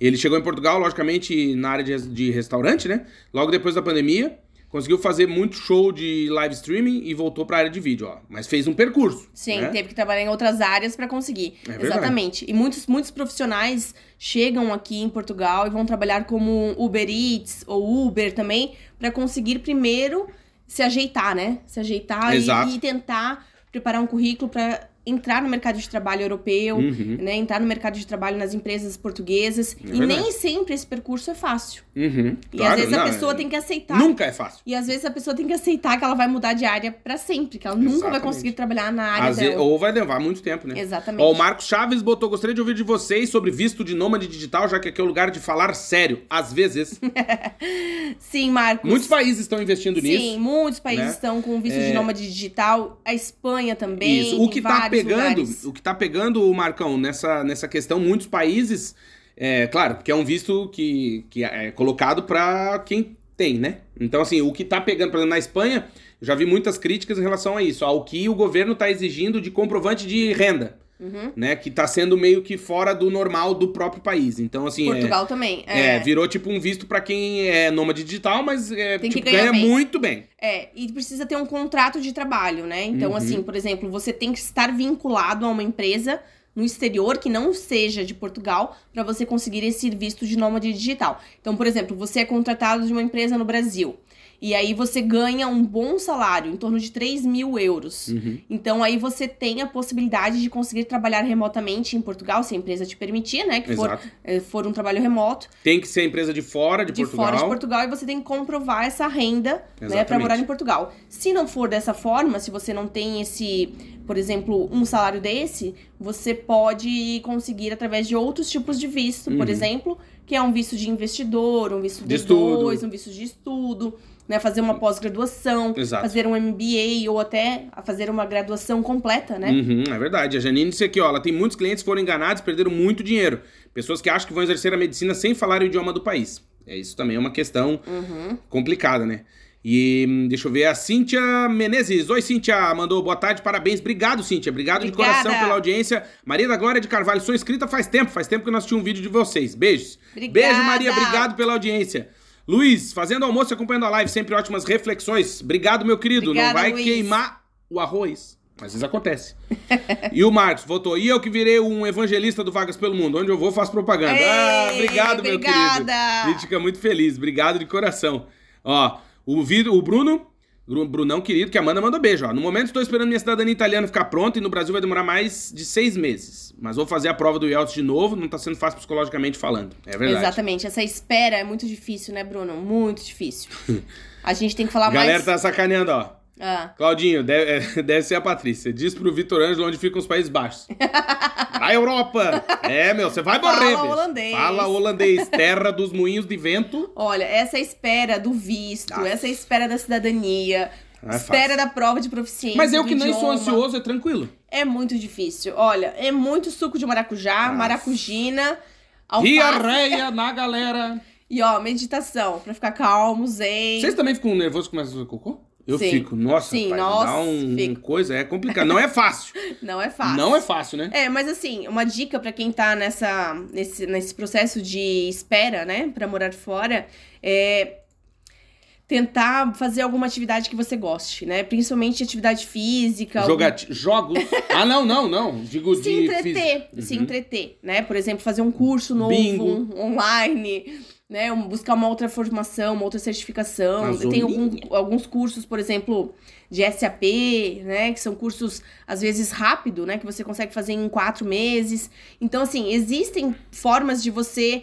Ele chegou em Portugal, logicamente, na área de, de restaurante, né? Logo depois da pandemia. Conseguiu fazer muito show de live streaming e voltou pra área de vídeo, ó. Mas fez um percurso. Sim, né? teve que trabalhar em outras áreas pra conseguir. É. Exatamente. E muitos, muitos profissionais chegam aqui em Portugal e vão trabalhar como Uber Eats ou Uber também pra conseguir primeiro se ajeitar, né? Se ajeitar e, e tentar preparar um currículo pra entrar no mercado de trabalho europeu, Uhum. né? Entrar no mercado de trabalho nas empresas portuguesas. É e verdade. nem sempre esse percurso é fácil. Uhum. E Claro, às vezes não, a pessoa é- tem que aceitar. Nunca é fácil. E às vezes a pessoa tem que aceitar que ela vai mudar de área pra sempre, que ela nunca vai Exatamente. conseguir trabalhar na área vezes- dela. ou vai levar muito tempo, né? Exatamente. Ó, o Marcos Chaves botou, gostaria de ouvir de vocês sobre visto de nômade digital, já que aqui é o lugar de falar sério. Às vezes, Sim, Marcos. muitos países estão investindo Sim, nisso. muitos países né? estão com visto É. de nômade digital. A Espanha também. Isso. O que tá pegando, lugares. o que tá pegando, o Marcão, nessa, nessa questão, muitos países, é claro, porque é um visto que, que é colocado pra quem tem, né? Então, assim, o que tá pegando, por exemplo, na Espanha, já vi muitas críticas em relação a isso, ao que o governo tá exigindo de comprovante de renda, Uhum. né? Que tá sendo meio que fora do normal do próprio país. Então, assim, é- Portugal também. É, É, virou tipo um visto pra quem é nômade digital, mas é, Tem que tipo, ganhar ganha bem. muito bem. é, e precisa ter um contrato de trabalho, né? Então, Uhum. assim, por exemplo, você tem que estar vinculado a uma empresa no exterior que não seja de Portugal para você conseguir esse visto de nômade digital. Então, por exemplo, você é contratado de uma empresa no Brasil. E aí você ganha um bom salário, em torno de 3 mil euros. Uhum. Então aí você tem a possibilidade de conseguir trabalhar remotamente em Portugal, se a empresa te permitir, né? Que for, eh, for um trabalho remoto, Tem que ser empresa de fora de, de Portugal. fora de Portugal, e você tem que comprovar essa renda, né, para morar em Portugal. Se não for dessa forma, se você não tem esse por exemplo, um salário desse, você pode conseguir através de outros tipos de visto, por Uhum. exemplo, que é um visto de investidor, um visto De D2, estudo. um visto de estudo, né, fazer uma pós-graduação, Exato. fazer um MBA ou até a fazer uma graduação completa, né? Uhum, é verdade. A Janine disse aqui, ó, ela tem muitos clientes que foram enganados perderam muito dinheiro. Pessoas que acham que vão exercer a medicina sem falar o idioma do país. É, isso também é uma questão Uhum. complicada, né? E hum, deixa eu ver, a Cíntia Menezes. Oi, Cíntia, mandou boa tarde, parabéns. Obrigado, Cíntia. Obrigado de Obrigada. coração pela audiência. Maria da Glória de Carvalho, sou inscrita faz tempo, faz tempo que eu não assisti um vídeo de vocês. Beijos. Obrigada. Beijo, Maria, obrigado pela audiência. Luiz, fazendo almoço e acompanhando a live, sempre ótimas reflexões. Obrigado, meu querido. Obrigada, não vai Luiz. queimar o arroz. Às vezes acontece. e o Marcos votou. E eu que virei um evangelista do Vagas pelo Mundo. Onde eu vou, faço propaganda. ah, Ei, obrigado, meu querido. obrigada. A gente fica muito feliz. Obrigado de coração. Ó, o, o Bruno, Bru- Brunão querido, que a Amanda mandou beijo. Ó. No momento estou esperando minha cidadania italiana ficar pronta e no Brasil vai demorar mais de seis meses. Mas vou fazer a prova do IELTS de novo, não tá sendo fácil psicologicamente falando. É verdade. Exatamente. Essa espera é muito difícil, né, Bruno? Muito difícil. A gente tem que falar A galera mais. tá sacaneando, ó. Ah, Claudinho, deve, é, deve ser a Patrícia. Diz pro Vitor Ângelo onde ficam os Países Baixos. A Europa! É, meu, você vai Fala morrer, bicho. holandês. Fala holandês. Terra dos moinhos de vento. olha, essa espera do visto, Ah. essa espera da cidadania, é espera da prova de proficiência. Mas eu que nem sou ansioso, é tranquilo. É muito difícil. Olha, é muito suco de maracujá, Nossa. maracujina, alface. Diarreia na galera. E ó, meditação, pra ficar calmo, zen. Vocês também ficam nervosos e começam a fazer cocô? Eu Sim. fico. Nossa, Sim, pai, nossa, dá um fico. coisa, é complicado. Não é fácil. Não é fácil. Não é fácil, né? É, mas assim, uma dica pra quem tá nessa, nesse, nesse processo de espera, né, Pra morar fora, é tentar fazer alguma atividade que você goste, né? Principalmente atividade física. algum- Jogar jogos. Ah, não, não, não. Digo Se de entreter, fis- se Uhum. entreter, né? Por exemplo, fazer um curso novo, Bingo. online, né? Buscar uma outra formação, uma outra certificação. Tem algum- alguns cursos, por exemplo, de SAP, né? Que são cursos, às vezes, rápido, né? Que você consegue fazer em quatro meses. Então, assim, existem formas de você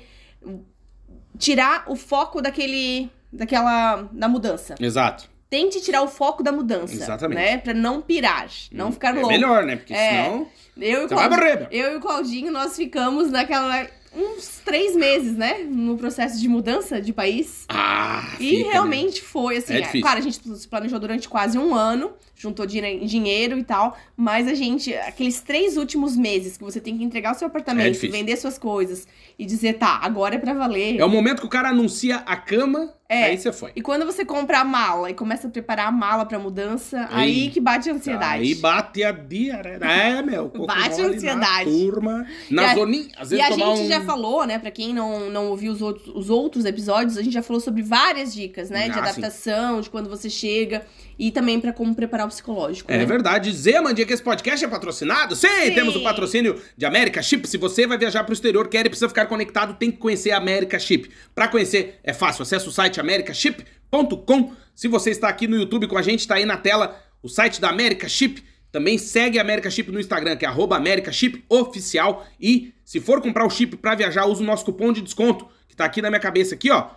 tirar o foco daquele... Daquela... Da mudança. Exato. Tente tirar o foco da mudança. Exatamente. Né? Pra não pirar, não ficar é louco. melhor, né? Porque É. senão. Eu e, Claudinho, eu e o Claudinho, nós ficamos naquela. Uns três meses, né? No processo de mudança de país. Ah, E fica, né? realmente foi, assim. É é, claro, a gente se planejou durante quase um ano, juntou dinhe- dinheiro e tal, mas a gente, aqueles três últimos meses que você tem que entregar o seu É apartamento, difícil. vender suas coisas e dizer, tá, agora é pra valer. É o momento que o cara anuncia a cama, É. aí você foi. E quando você compra a mala e começa a preparar a mala pra mudança, aí que bate a ansiedade. Aí bate a diarreia. É, meu. Bate a ansiedade. Na turma. E Na a- zoninha. Às E vezes a tomar gente um... já falou, né, pra quem não, não ouviu os outros, os outros episódios, a gente já falou sobre várias dicas, né, de Ah, sim. adaptação, de quando você chega e também pra como preparar o psicológico, É né? verdade. Zé, Mandia, que esse podcast é patrocinado? Sim, Sim. temos o patrocínio de América Chip. Se você vai viajar pro exterior, quer e precisa ficar conectado, tem que conhecer a América Chip. Pra conhecer, é fácil. Acesse o site americaship.com. Se você está aqui no YouTube com a gente, tá aí na tela o site da América Chip. Também segue a América Chip no Instagram, que é arroba América Chip Oficial. E se for comprar o chip pra viajar, usa o nosso cupom de desconto, que tá aqui na minha cabeça aqui, ó.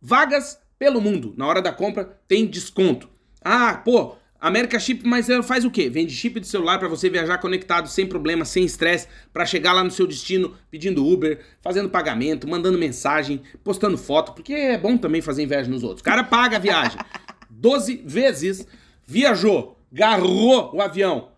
Vagas pelo mundo. Na hora da compra tem desconto. Ah, pô, América Chip, mas ela faz o quê? Vende chip de celular pra você viajar conectado, sem problema, sem estresse, pra chegar lá no seu destino pedindo Uber, fazendo pagamento, mandando mensagem, postando foto, porque é bom também fazer inveja nos outros. O cara paga a viagem 12 vezes, viajou, garrou o avião.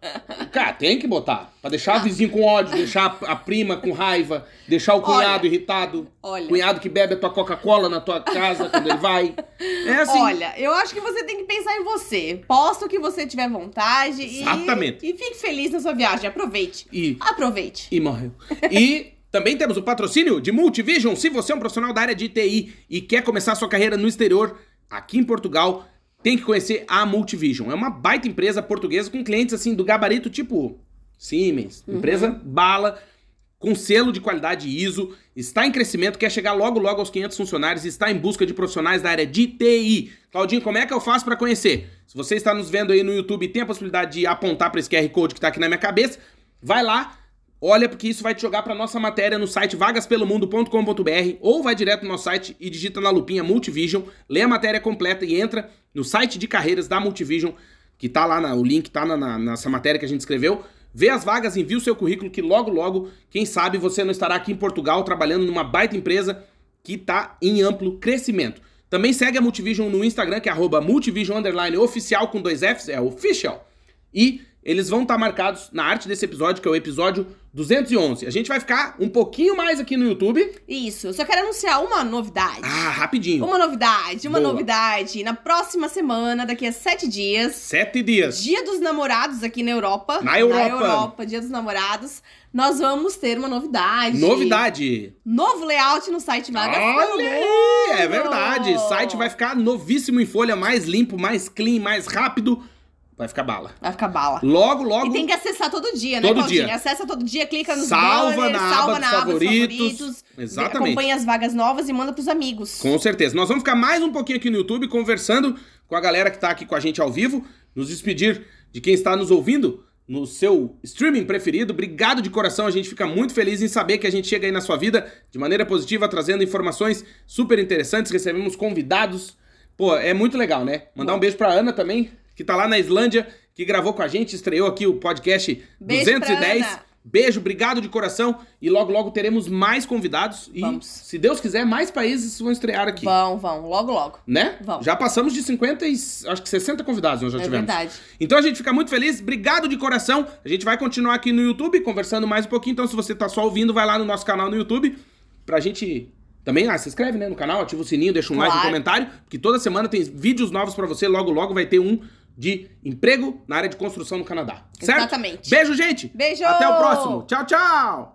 Cara, tem que botar. Pra deixar o vizinho com ódio, deixar a prima com raiva, deixar o cunhado Olha, irritado. olha. Cunhado que bebe a tua Coca-Cola na tua casa quando ele vai. É assim. Olha, eu acho que você tem que pensar em você. Posta o que você tiver vontade e- Exatamente. e, fique feliz na sua viagem. Aproveite. E, Aproveite. e morreu. E também temos o patrocínio de Multivision. Se você é um profissional da área de TI e quer começar sua carreira no exterior, aqui em Portugal, tem que conhecer a Multivision. É uma baita empresa portuguesa com clientes assim do gabarito tipo Siemens, empresa bala, com selo de qualidade ISO, está em crescimento, quer chegar logo logo aos 500 funcionários, está em busca de profissionais da área de TI. Claudinho, como é que eu faço para conhecer? Se você está nos vendo aí no YouTube e tem a possibilidade de apontar para esse QR Code que está aqui na minha cabeça, vai lá, olha porque isso vai te jogar para nossa matéria no site vagaspelomundo.com.br ou vai direto no nosso site e digita na lupinha Multivision, lê a matéria completa e entra no site de carreiras da Multivision que tá lá, na, o link tá na, na, nessa matéria que a gente escreveu. Vê as vagas, envia o seu currículo, que logo, logo, quem sabe você não estará aqui em Portugal trabalhando numa baita empresa que tá em amplo crescimento. Também segue a Multivision no Instagram, que é arroba Multivision oficial com dois Fs, é official. E eles vão estar tá marcados na arte desse episódio, que é o episódio 211. A gente vai ficar um pouquinho mais aqui no YouTube. Isso, eu só quero anunciar uma novidade. Ah, rapidinho. Uma novidade, uma Boa. novidade. Na próxima semana, daqui a sete dias. Sete dias. Dia dos namorados aqui na Europa. Na Europa. Na Europa, dia dos namorados. Nós vamos ter uma novidade. Novidade. Novo layout no site Vagas Olha é verdade. O site vai ficar novíssimo em folha, mais limpo, mais clean, mais rápido Vai ficar bala. Vai ficar bala. Logo, logo. E tem que acessar todo dia, né, todo Claudinha? Dia. Acessa todo dia, clica nos salva banners, na salva aba na aba favoritos, favoritos. Exatamente. Acompanha as vagas novas e manda pros amigos. Com certeza. Nós vamos ficar mais um pouquinho aqui no YouTube conversando com a galera que tá aqui com a gente ao vivo. Nos despedir de quem está nos ouvindo no seu streaming preferido. Obrigado de coração, a gente fica muito feliz em saber que a gente chega aí na sua vida de maneira positiva, trazendo informações super interessantes, recebemos convidados. Pô, é muito legal, né? Mandar Bom. um beijo pra Ana também, que tá lá na Islândia que gravou com a gente, estreou aqui o podcast Beijo 210. Beijo, obrigado de coração. E logo, logo teremos mais convidados. E, Vamos. se Deus quiser, mais países vão estrear aqui. Vão, vão. Logo, logo. Né? Vão. Já passamos de 50 e acho que 60 convidados nós já é tivemos. verdade. Então a gente fica muito feliz. Obrigado de coração. A gente vai continuar aqui no YouTube conversando mais um pouquinho. Então se você tá só ouvindo, vai lá no nosso canal no YouTube pra gente também, ah, se inscreve né, no canal, ativa o sininho, deixa um claro. like, um comentário, porque toda semana tem vídeos novos para você, logo logo vai ter um de emprego na área de construção no Canadá. Certo? Exatamente. Beijo, gente. Beijo. Até o próximo. Tchau, tchau.